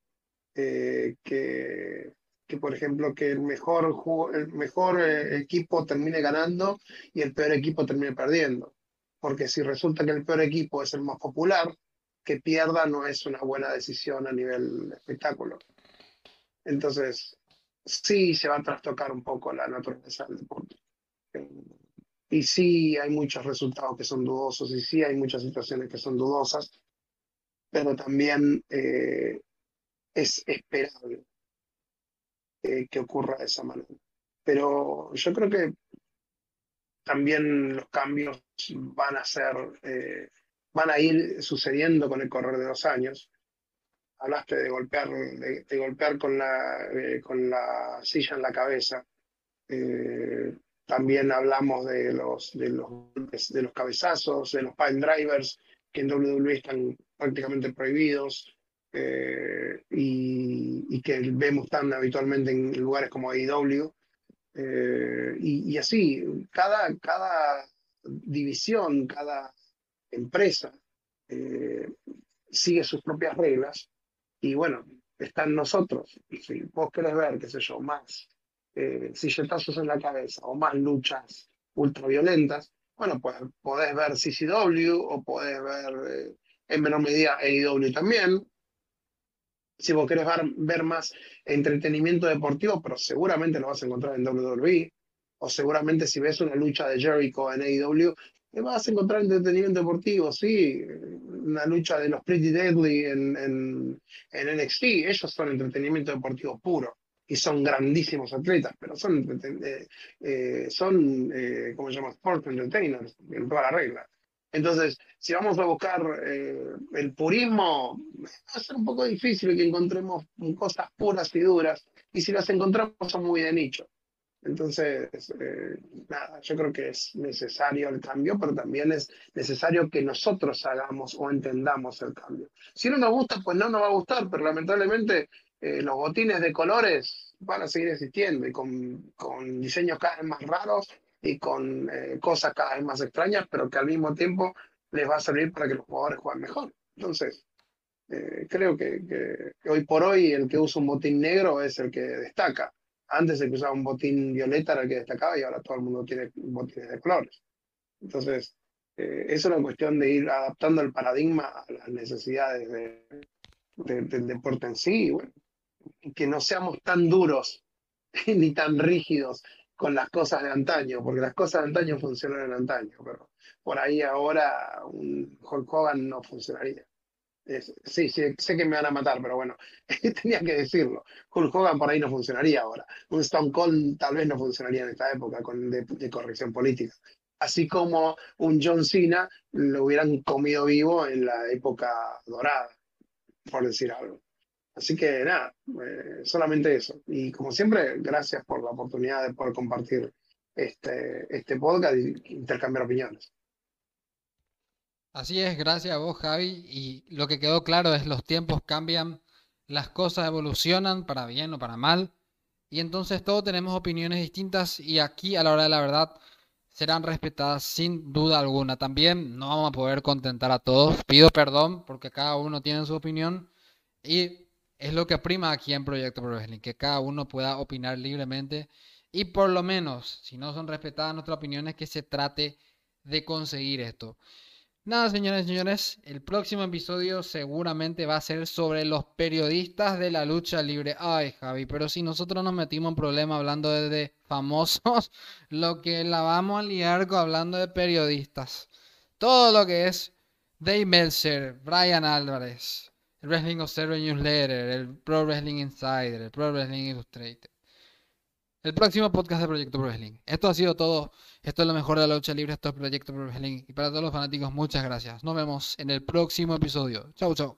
eh, que, que, por ejemplo, que el mejor, el mejor equipo termine ganando y el peor equipo termine perdiendo porque si resulta que el peor equipo es el más popular, que pierda no es una buena decisión a nivel espectáculo. Entonces, sí se va a trastocar un poco la naturaleza del deporte. Y sí hay muchos resultados que son dudosos y sí hay muchas situaciones que son dudosas, pero también eh, es esperable eh, que ocurra de esa manera. Pero yo creo que también los cambios van a ser, eh, van a ir sucediendo con el correr de los años. Hablaste de golpear, de, golpear con la, eh, con la silla en la cabeza. Eh, también hablamos de los, de los, de los cabezazos, de los pile drivers, que en WWE están prácticamente prohibidos. y, y, que vemos tan habitualmente en lugares como AEW. Eh, y, así, cada, cada división, cada empresa eh, sigue sus propias reglas y bueno, están nosotros. Si vos querés ver, qué sé yo, más eh, silletazos en la cabeza o más luchas ultraviolentas, bueno, pues podés ver CCW o podés ver eh, en menor medida AEW también, si vos querés ver, más entretenimiento deportivo, pero seguramente lo vas a encontrar en WWE, o seguramente si ves una lucha de Jericho en AEW, vas a encontrar entretenimiento deportivo, sí, una lucha de los Pretty Deadly en, en, en NXT, ellos son entretenimiento deportivo puro y son grandísimos atletas, pero son, eh, eh, son eh, ¿cómo se llama? Sport entertainers, en toda la regla. Entonces, si vamos a buscar eh, el purismo, va a ser un poco difícil que encontremos cosas puras y duras, y si las encontramos son muy de nicho. Entonces, eh, nada, yo creo que es necesario el cambio, pero también es necesario que nosotros hagamos o entendamos el cambio. Si no nos gusta, pues no nos va a gustar, pero lamentablemente eh, los botines de colores van a seguir existiendo y con, con diseños cada vez más raros y con eh, cosas cada vez más extrañas, pero que al mismo tiempo les va a servir para que los jugadores jueguen mejor. Entonces, eh, creo que, hoy por hoy el que usa un botín negro es el que destaca. Antes el que usaba un botín violeta era el que destacaba y ahora todo el mundo tiene botines de colores. Entonces, eh, es una cuestión de ir adaptando el paradigma a las necesidades del deporte en sí. que no seamos tan duros ni tan rígidos con las cosas de antaño, porque las cosas de antaño funcionan en antaño, pero por ahí ahora un Hulk Hogan no funcionaría. sí, sí, sé que me van a matar, pero bueno, tenía que decirlo. Hulk Hogan por ahí no funcionaría ahora. Un Stone Cold tal vez no funcionaría en esta época con, de corrección política así como un John Cena lo hubieran comido vivo en la época dorada, por decir algo. Así que nada, eh, solamente eso. Y como siempre, gracias por la oportunidad de poder compartir este, este podcast e intercambiar opiniones. Así es, gracias a vos Javi. Y lo que quedó claro es los tiempos cambian, las cosas evolucionan para bien o para mal. Y entonces todos tenemos opiniones distintas y aquí a la hora de la verdad serán respetadas sin duda alguna. También no vamos a poder contentar a todos. Pido perdón porque cada uno tiene su opinión y es lo que prima aquí en Proyecto Pro Wrestling, que cada uno pueda opinar libremente y por lo menos, si no son respetadas nuestras opiniones, que se trate de conseguir esto. Nada, señores y señores, el próximo episodio seguramente va a ser sobre los periodistas de la lucha libre. Ay, Javi, pero si nosotros nos metimos en problema hablando de, famosos, lo que la vamos a liar con hablando de periodistas. Todo lo que es Dave Meltzer, Brian Álvarez, el Wrestling Observer Newsletter, el Pro Wrestling Insider, el Pro Wrestling Illustrated. El próximo podcast de Proyecto Pro Wrestling. Esto ha sido todo. Esto es lo mejor de la lucha libre. Esto es Proyecto Pro Wrestling. Y para todos los fanáticos, muchas gracias. Nos vemos en el próximo episodio. Chau, chau.